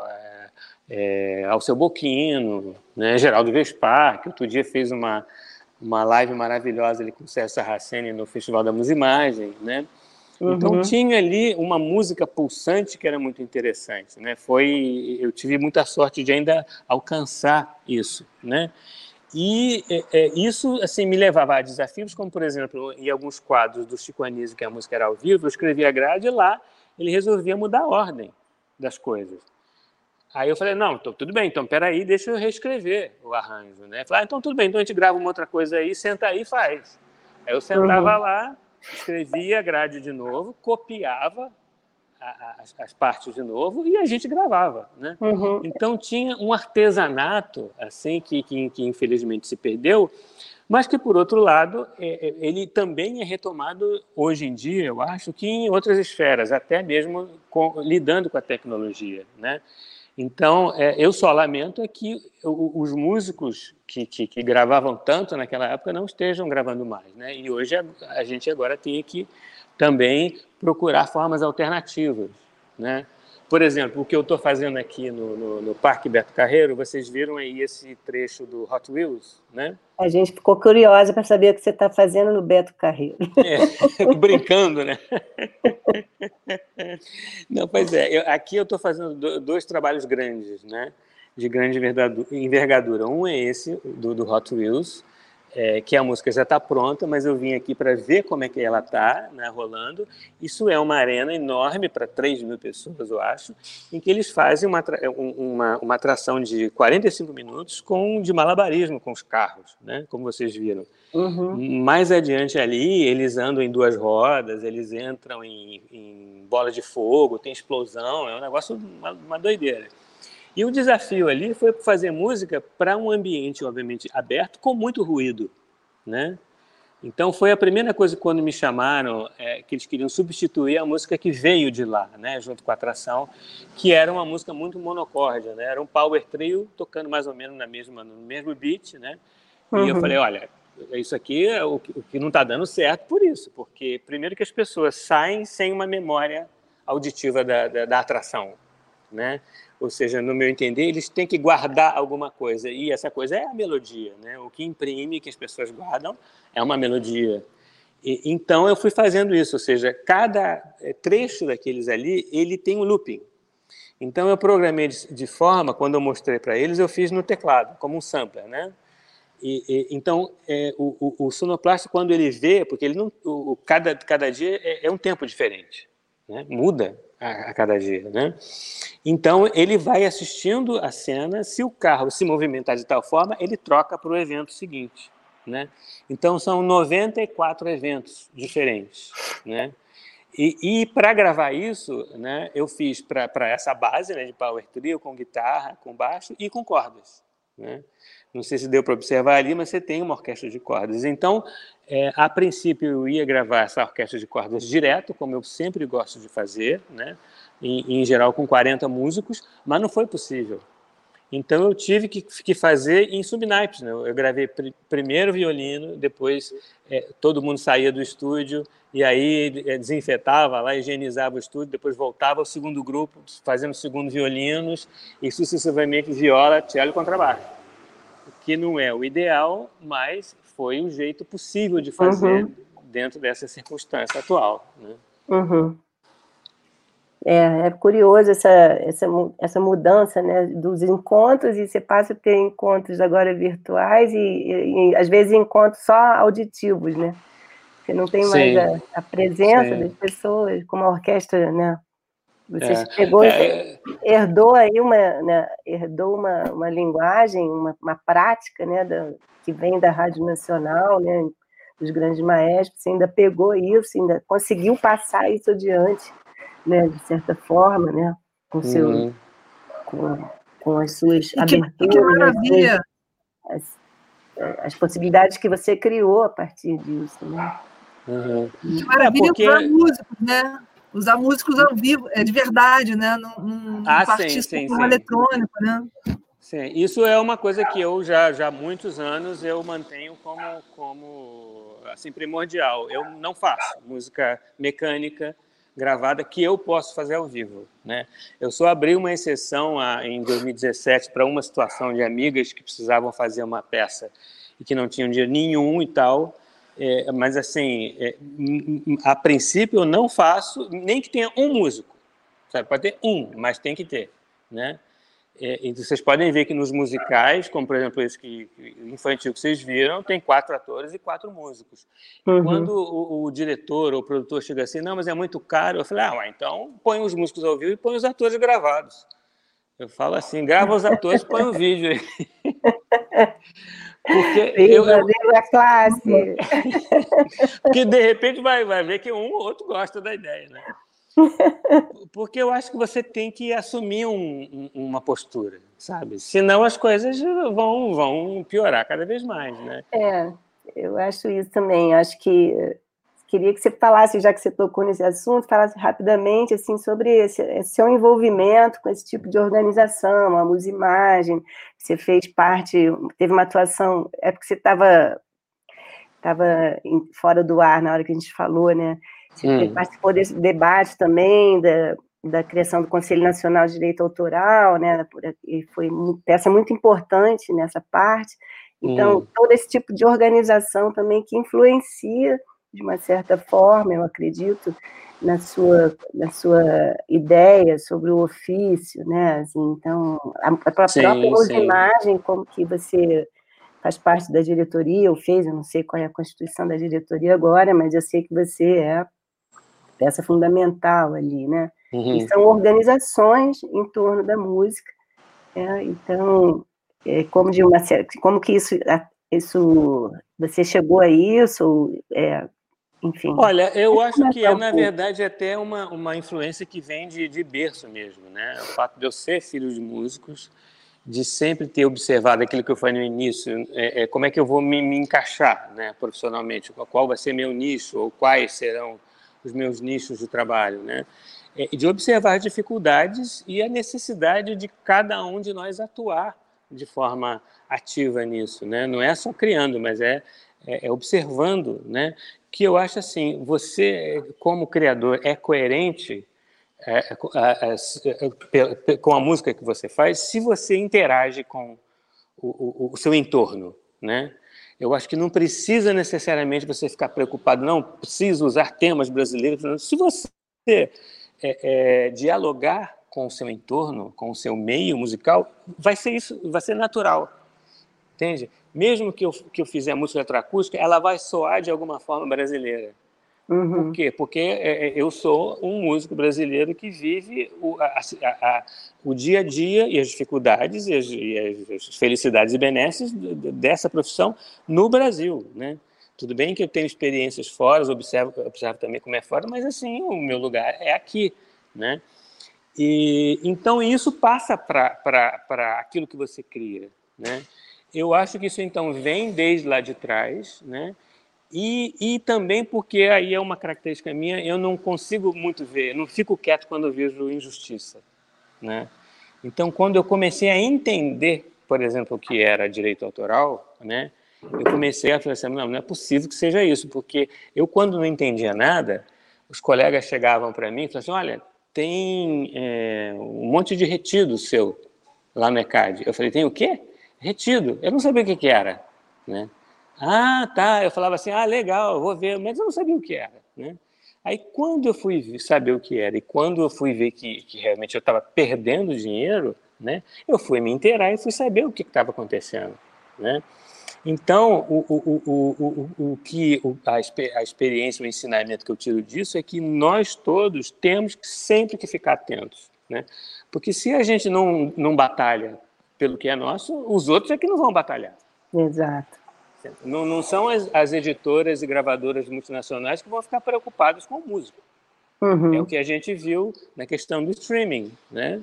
é, Alceu Boquino, né, Geraldo Vespar, que outro dia fez uma uma live maravilhosa ali com o César Sarraceni no Festival da Musimagem, né? Então uhum. tinha ali uma música pulsante que era muito interessante, né? Foi, eu tive muita sorte de ainda alcançar isso, né? E é, é, isso assim me levava a desafios, como por exemplo em alguns quadros do Chico Anísio, que a música era ao vivo, eu escrevia a grade e lá ele resolvia mudar a ordem das coisas. Aí eu falei, não, então, tudo bem, então peraí, deixa eu reescrever o arranjo, né? Falei, ah, então tudo bem, então a gente grava uma outra coisa aí, senta aí e faz. Aí eu sentava uhum. lá, escrevia a grade de novo, copiava a, a, as, as, partes de novo e a gente gravava, né? Uhum. Então tinha um artesanato, assim, que, que, que, infelizmente se perdeu, mas que, por outro lado, é, é, ele também é retomado hoje em dia, eu acho, que em outras esferas, até mesmo com, lidando com a tecnologia, né? Então, é, eu só lamento é que os músicos que, que, que, gravavam tanto naquela época não estejam gravando mais. Né? E hoje a, a gente agora tem que também procurar formas alternativas. Né? Por exemplo, o que eu estou fazendo aqui no, no, no, Parque Beto Carreiro, vocês viram aí esse trecho do Hot Wheels, né? A gente ficou curiosa para saber o que você está fazendo no Beto Carreiro. É, brincando, né? Não, pois é, eu, aqui eu estou fazendo dois trabalhos grandes, né? De grande envergadura. Um é esse, do, do Hot Wheels, é, que a música já está pronta, mas eu vim aqui para ver como é que ela está né, rolando. Isso é uma arena enorme para 3 mil pessoas, eu acho, em que eles fazem uma, uma, uma atração de 45 minutos com de malabarismo com os carros, né, como vocês viram. Uhum. Mais adiante ali, eles andam em duas rodas, eles entram em, em bola de fogo, tem explosão, é um negócio, uma, uma doideira. E o desafio ali foi fazer música para um ambiente, obviamente, aberto, com muito ruído, né? Então foi a primeira coisa quando me chamaram é, que eles queriam substituir a música que veio de lá, né, junto com a atração, que era uma música muito monocórdia, né? Era um power trio tocando mais ou menos na mesma no mesmo beat, né? E uhum. eu falei, olha, isso aqui é o que, o que não está dando certo por isso, porque primeiro que as pessoas saem sem uma memória auditiva da, da, da atração, né? Ou seja, no meu entender, eles têm que guardar alguma coisa. E essa coisa é a melodia. Né? O que imprime, que as pessoas guardam, é uma melodia. E, então, eu fui fazendo isso. Ou seja, cada é, trecho daqueles ali, ele tem um looping. Então, eu programei de, de forma, quando eu mostrei para eles, eu fiz no teclado, como um sampler. Né? E, e, então, é, o, o, o, sonoplasta, quando ele vê, porque ele não, o, cada, cada dia é, é um tempo diferente, né? muda a, a cada dia, né? Então ele vai assistindo a cena. Se o carro se movimentar de tal forma, ele troca para o evento seguinte, né? Então são 94 eventos diferentes, né? E, e para gravar isso, né, eu fiz para essa base né, de power trio com guitarra, com baixo e com cordas. Né? Não sei se deu para observar ali, mas você tem uma orquestra de cordas. Então, é, a princípio, eu ia gravar essa orquestra de cordas direto, como eu sempre gosto de fazer, né? em, em geral com 40 músicos, mas não foi possível. Então eu tive que, que fazer em subnaipes. Né? Eu gravei pr primeiro violino, depois é, todo mundo saía do estúdio e aí é, desinfetava lá, higienizava o estúdio, depois voltava ao segundo grupo, fazendo segundo violinos e sucessivamente viola, cello e contrabaixo. Que não é o ideal, mas foi o jeito possível de fazer uhum. dentro dessa circunstância atual. Né? Uhum. É, é curioso essa, essa, essa mudança né, dos encontros, e você passa a ter encontros agora virtuais e, e, e às vezes encontros só auditivos, né? Você não tem mais a, a, presença Sim. das pessoas, como a orquestra, né? Você é. chegou, é. herdou aí uma, né, herdou uma, uma linguagem, uma, uma prática, né, da, que vem da Rádio Nacional, né, dos grandes maestros, você ainda pegou isso, ainda conseguiu passar isso adiante né, de certa forma, né, com, seu, uhum. com, com as suas e que, aberturas, que maravilha. As, as, possibilidades que você criou a partir disso, né? Uhum. Que maravilha é porque... usar músicos, né? Usar músicos ao vivo, é de verdade, né? Num, num ah, sim, sim, sim. eletrônico, né? Sim, isso é uma coisa que eu já, já há muitos anos eu mantenho como, como assim, primordial. Eu não faço música mecânica, gravada que eu posso fazer ao vivo. Né? Eu só abri uma exceção a, em 2017 para uma situação de amigas que precisavam fazer uma peça e que não tinham dinheiro nenhum e tal. É, mas, assim, é, a princípio eu não faço, nem que tenha um músico. Sabe? Pode ter um, mas tem que ter. Né? É, e vocês podem ver que nos musicais, como por exemplo esse que, infantil que vocês viram, tem quatro atores e quatro músicos. Uhum. Quando o, o, diretor ou o produtor chega assim, não, mas é muito caro, eu falei, ah, ué, então põe os músicos ao vivo e põe os atores gravados. Eu falo assim, grava os atores e põe o vídeo aí. Porque eu, eu, a classe. Porque de repente vai, vai ver que um ou outro gosta da ideia, né? Porque eu acho que você tem que assumir um, um, uma postura, sabe? Senão as coisas vão, vão piorar cada vez mais, né? É, eu acho isso também. Acho que queria que você falasse, já que você tocou nesse assunto, falasse rapidamente assim sobre esse, seu envolvimento com esse tipo de organização, a Musimagem. Você fez parte, teve uma atuação, é porque você estava estava fora do ar na hora que a gente falou, né? Você hum. participou desse debate também, da, da criação do Conselho Nacional de Direito Autoral, né? E foi uma peça muito importante nessa parte. Então, hum. todo esse tipo de organização também que influencia, de uma certa forma, eu acredito, na sua, na sua ideia sobre o ofício, né? Assim, então, a, a própria sim, imagem, como que você faz parte da diretoria, ou fez, eu não sei qual é a constituição da diretoria agora, mas eu sei que você é peça fundamental ali, né? Uhum. E são organizações em torno da música. É, então, é, como de uma como que isso, isso você chegou a isso? É, enfim. Olha, eu acho que é, na verdade, até uma, uma influência que vem de, de berço mesmo, né? O fato de eu ser filho de músicos, de sempre ter observado aquilo que eu falei no início, é, é, como é que eu vou me, me encaixar né, profissionalmente, qual vai ser meu nicho, ou quais serão os meus nichos de trabalho, né? É, de observar as dificuldades e a necessidade de cada um de nós atuar de forma ativa nisso, né? Não é só criando, mas é, é, é observando, né? Que eu acho assim, você como criador é coerente é, é, com a música que você faz se você interage com o, o, o seu entorno, né? Eu acho que não precisa necessariamente você ficar preocupado, não precisa usar temas brasileiros. Se você é, é, dialogar com o seu entorno, com o seu meio musical, vai ser isso, vai ser natural, entende? Mesmo que eu, que eu fizer música eletroacústica, ela vai soar de alguma forma brasileira. Uhum. Por quê? Porque é, é, eu sou um músico brasileiro que vive o, a, a, a, o dia a dia e as dificuldades e as, e as, felicidades e benesses dessa profissão no Brasil, né? Tudo bem que eu tenho experiências fora, observo, observo também como é fora, mas assim, o meu lugar é aqui, né? E, então isso passa para aquilo que você cria, né? Eu acho que isso então vem desde lá de trás, né? E, e também porque aí é uma característica minha, eu não consigo muito ver, não fico quieto quando eu vejo injustiça, né? Então, quando eu comecei a entender, por exemplo, o que era direito autoral, né? Eu comecei a falar assim, não, não é possível que seja isso, porque eu quando não entendia nada, os colegas chegavam para mim e falavam assim, olha, tem é, um monte de retido seu lá no ECAD. Eu falei, tem o quê? Retido. Eu não sabia o que, que era, né? Ah, tá. Eu falava assim, ah, legal, vou ver, mas eu não sabia o que era, né? Aí, quando eu fui saber o que era e quando eu fui ver que, que realmente eu estava perdendo dinheiro, né, eu fui me inteirar e fui saber o que estava acontecendo. Né? Então, o, o, o, o, o que a, a experiência, o ensinamento que eu tiro disso é que nós todos temos sempre que ficar atentos. Né? Porque se a gente não, não batalha pelo que é nosso, os outros é que não vão batalhar. Exato. Não, não são as, as, editoras e gravadoras multinacionais que vão ficar preocupadas com o músico. Uhum. É o que a gente viu na questão do streaming. Né?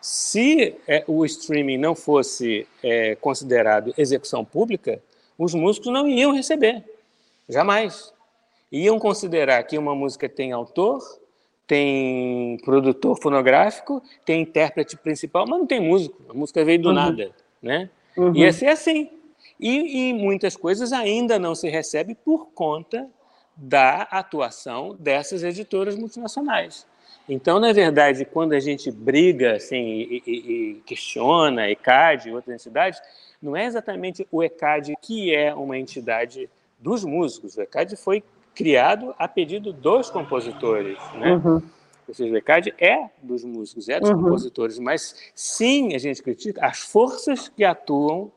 Se é, o streaming não fosse é, considerado execução pública, os músicos não iam receber. Jamais. Iam considerar que uma música tem autor, tem produtor fonográfico, tem intérprete principal, mas não tem músico. A música veio do uhum. nada. Né? Uhum. Ia ser assim. E, e muitas coisas ainda não se recebe por conta da atuação dessas editoras multinacionais. Então, na verdade, quando a gente briga assim, e, e, e questiona ECAD e outras entidades, não é exatamente o ECAD que é uma entidade dos músicos. O ECAD foi criado a pedido dos compositores, né? Uhum. Ou seja, o ECAD é dos músicos, é dos uhum. compositores, mas sim, a gente critica as forças que atuam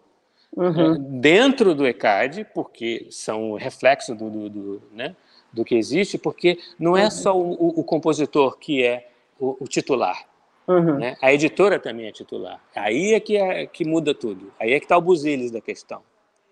uhum. é, dentro do ECAD, porque são reflexo do, do, do, né, do que existe, porque não é uhum. só o, o, o, compositor que é o, o titular. Uhum. Né? A editora também é titular. Aí é que, é que muda tudo. Aí é que está o buziles da questão.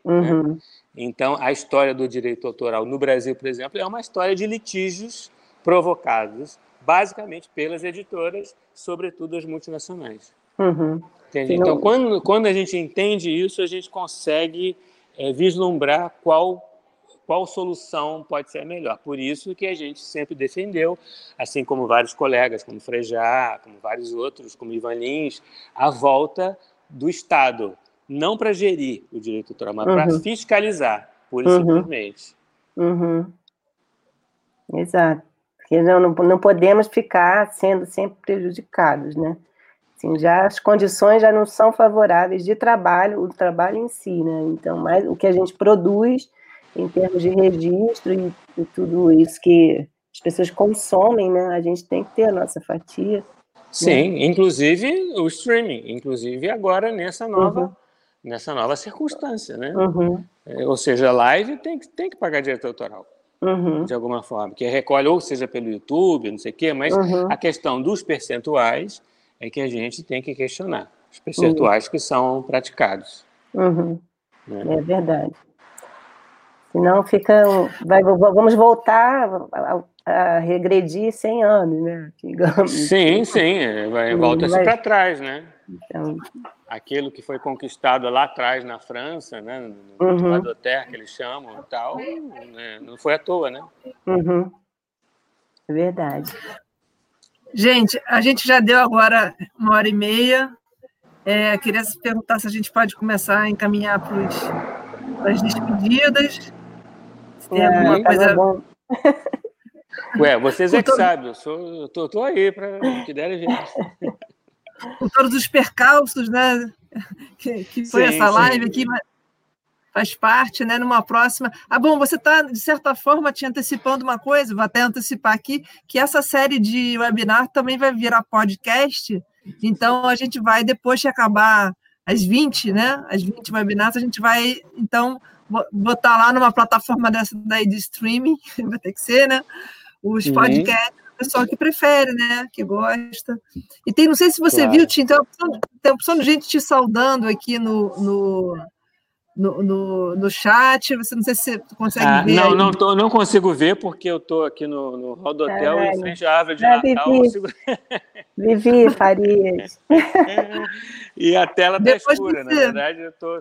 Né? Uhum. Então, a história do direito autoral no Brasil, por exemplo, é uma história de litígios provocados basicamente pelas editoras, sobretudo as multinacionais. Uhum. Então, quando, quando a gente entende isso, a gente consegue é, vislumbrar qual qual solução pode ser melhor. Por isso que a gente sempre defendeu, assim como vários colegas, como Frejá, como vários outros, como Ivan Lins, a volta do Estado, não para gerir o direito autoral, mas uhum. para fiscalizar, pura e uhum. simplesmente. Uhum. Exato. Porque não, não, não podemos ficar sendo sempre prejudicados, né? Assim, já as condições já não são favoráveis de trabalho, o trabalho em si, né? Então, mais o que a gente produz em termos de registro e, e tudo isso que as pessoas consomem, né? A gente tem que ter a nossa fatia. Né? Sim, né? inclusive o streaming, inclusive agora nessa nova uhum. Nessa nova circunstância, né? Uhum. É, ou seja, live tem que tem que pagar direito autoral. Uhum. De alguma forma, que recolhe, ou seja pelo YouTube, não sei o quê, mas uhum. a questão dos percentuais é que a gente tem que questionar os percentuais que são praticados. Uhum. Né? É verdade. Senão fica. Vai, vamos voltar a, a, regredir 100 anos, né? Digamos. Sim, sim. É, vai, volta-se para trás, né? Então... Aquilo que foi conquistado lá atrás na França, né? No uhum. que eles chamam e tal, né? não foi à toa, né? Uhum. É verdade. Gente, a gente já deu agora uma hora e meia. É, queria perguntar se a gente pode começar a encaminhar para as despedidas. Se tem é, alguma tá coisa. Ué, vocês é que sabem, eu, sou, eu tô, tô aí para que der gente. Com todos os percalços, né? Que, que foi sim, essa live sim. aqui, mas faz parte, né? Numa próxima. Ah, bom, você está, de certa forma, te antecipando uma coisa, vou até antecipar aqui, que essa série de webinar também vai virar podcast. Então, a gente vai, depois de acabar as 20, né? As 20 webinars, a gente vai, então, botar lá numa plataforma dessa daí de streaming, vai ter que ser, né? Os uhum. podcasts o pessoal que prefere, né? Que gosta. E tem, não sei se você claro. viu, Tim, tem a opção, tem a opção de gente te saudando aqui no, no no, no, no chat. Você não sei se você consegue ah, ver. Não, não, tô, não consigo ver porque eu estou aqui no, no hall do hotel é, em frente à árvore de é, Natal. Vivi, Vivi Farias. e a tela está escura, você... na verdade eu estou.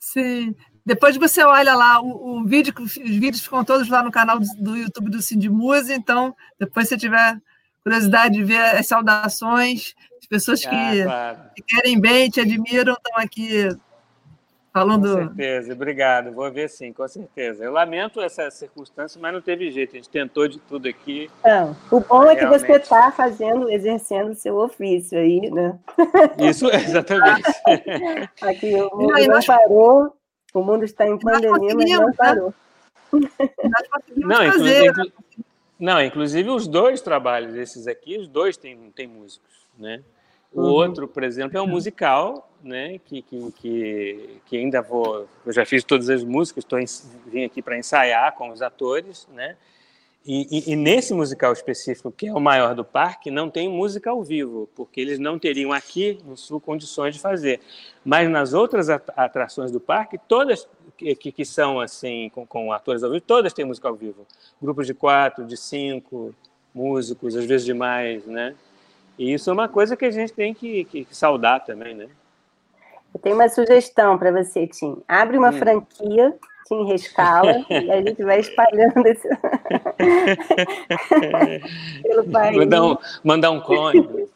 Sim. Depois você olha lá o, o, vídeo, os vídeos ficam todos lá no canal do, do YouTube do Cindy Muse, então depois se tiver curiosidade de ver as saudações, as pessoas que, ah, claro. que querem bem, te admiram, estão aqui falando. Com certeza, obrigado. Vou ver sim, com certeza. Eu lamento essa circunstância, mas não teve jeito. A gente tentou de tudo aqui. Não, o bom é que você está fazendo, exercendo o seu ofício aí, né? Isso, exatamente. aqui o mundo não, não parou. O mundo está em pandemia, mas não né? parou. Não, inclusive, inclu... não, inclusive os dois trabalhos, esses aqui, os dois têm, têm músicos, né? O uhum. outro, por exemplo, é um musical, né? Que, que, que, que, ainda vou. Eu já fiz todas as músicas, estou vim aqui para ensaiar com os atores, né? E, e, e, nesse musical específico, que é o maior do parque, não tem música ao vivo, porque eles não teriam aqui no Sul condições de fazer. Mas nas outras atrações do parque, todas que, que são assim com, com, atores ao vivo, todas têm música ao vivo. Grupos de quatro, de cinco músicos, às vezes de mais, né? E isso é uma coisa que a gente tem que, que, que saudar também, né? Eu tenho uma sugestão para você, Tim. Abre uma hum. franquia em rescala e a gente vai espalhando esse... pelo país. Mandar um, mandar um clone.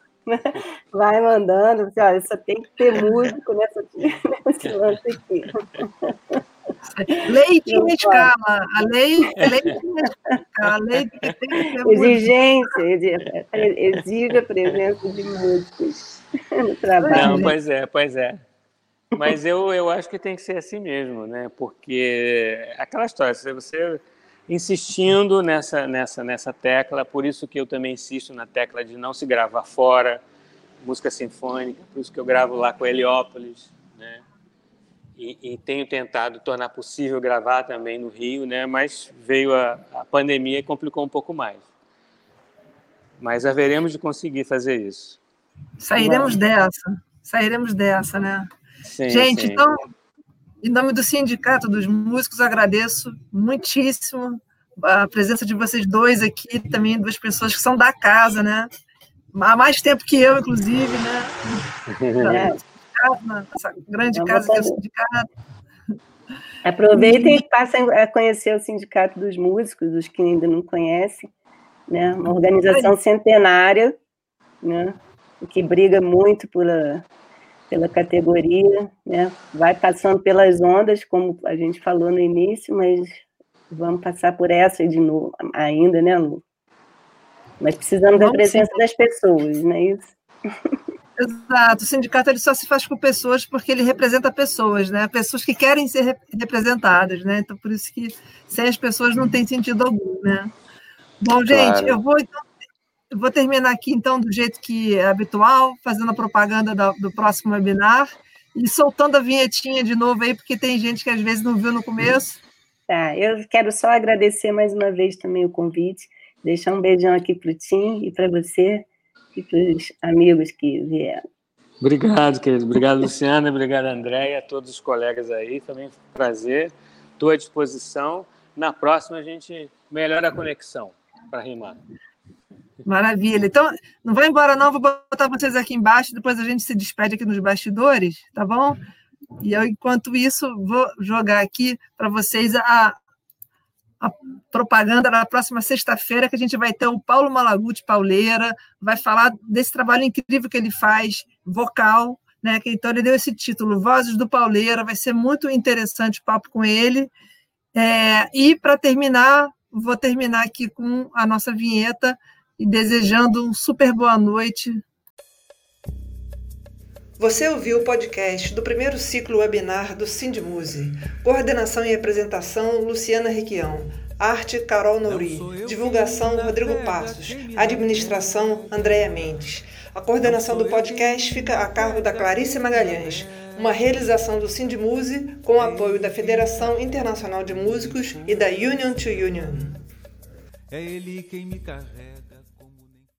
Vai mandando, assim, olha, só tem que ter músico nessa, nesse lance aqui. Leite em escala, a lei, leite em escala, a lei tem que ter Exigência, exige a presença de músicos no trabalho. Não, pois é, pois é. Mas eu, eu acho que tem que ser assim mesmo, né? Porque aquela história, se você insistindo nessa, nessa, nessa tecla, por isso que eu também insisto na tecla de não se gravar fora, música sinfônica, por isso que eu gravo lá com Heliópolis, né? E, e tenho tentado tornar possível gravar também no Rio, né? Mas veio a, a pandemia e complicou um pouco mais. Mas haveremos de conseguir fazer isso. Sairemos dessa, sairemos dessa, né? Sim, Gente, sim. então, em nome do Sindicato dos Músicos, agradeço muitíssimo a presença de vocês dois aqui, também duas pessoas que são da casa, né? Há mais tempo que eu, inclusive, né? Essa grande casa que é o sindicato. Aproveitem e passem a conhecer o Sindicato dos Músicos, os que ainda não conhecem, né? Uma organização centenária, né? Que briga muito pela pela categoria, né? Vai passando pelas ondas, como a gente falou no início, mas vamos passar por essa de novo ainda, né, Lu? Mas precisamos da presença sim. das pessoas, não é isso? Exato, o sindicato ele só se faz com pessoas porque ele representa pessoas, né? Pessoas que querem ser representadas, né? Então, por isso que sem as pessoas não tem sentido algum, né? Bom, gente, claro. eu vou então eu vou terminar aqui, então, do jeito que é habitual, fazendo a propaganda do, do próximo webinar e soltando a vinhetinha de novo aí, porque tem gente que às vezes não viu no começo. Tá, eu quero só agradecer mais uma vez também o convite, deixar um beijão aqui para o Tim e para você e para os amigos que vieram. Obrigado, querido. Obrigado, Luciana. Obrigado, Andréia, a todos os colegas aí. Também foi um prazer. Estou à disposição. Na próxima, a gente melhora a conexão para rimar. Maravilha. Então, não vai embora não, vou botar vocês aqui embaixo, depois a gente se despede aqui nos bastidores, tá bom? E eu, enquanto isso, vou jogar aqui para vocês a, a propaganda na próxima sexta-feira, que a gente vai ter o Paulo Malaguti Pauleira, vai falar desse trabalho incrível que ele faz, vocal, né? Que, então ele deu esse título, Vozes do Pauleira, vai ser muito interessante o papo com ele. É, e para terminar, vou terminar aqui com a nossa vinheta e desejando um super boa noite. Você ouviu o podcast do primeiro ciclo webinar do Sindmuse. Coordenação e apresentação, Luciana Requião. Arte, Carol Nouri. Divulgação, Rodrigo Passos. Administração, Andréia Mendes. A coordenação do podcast fica a cargo da Clarice Magalhães. Uma realização do Sindmuse com o apoio da Federação Internacional de Músicos e da Union to Union. É ele quem me carrega.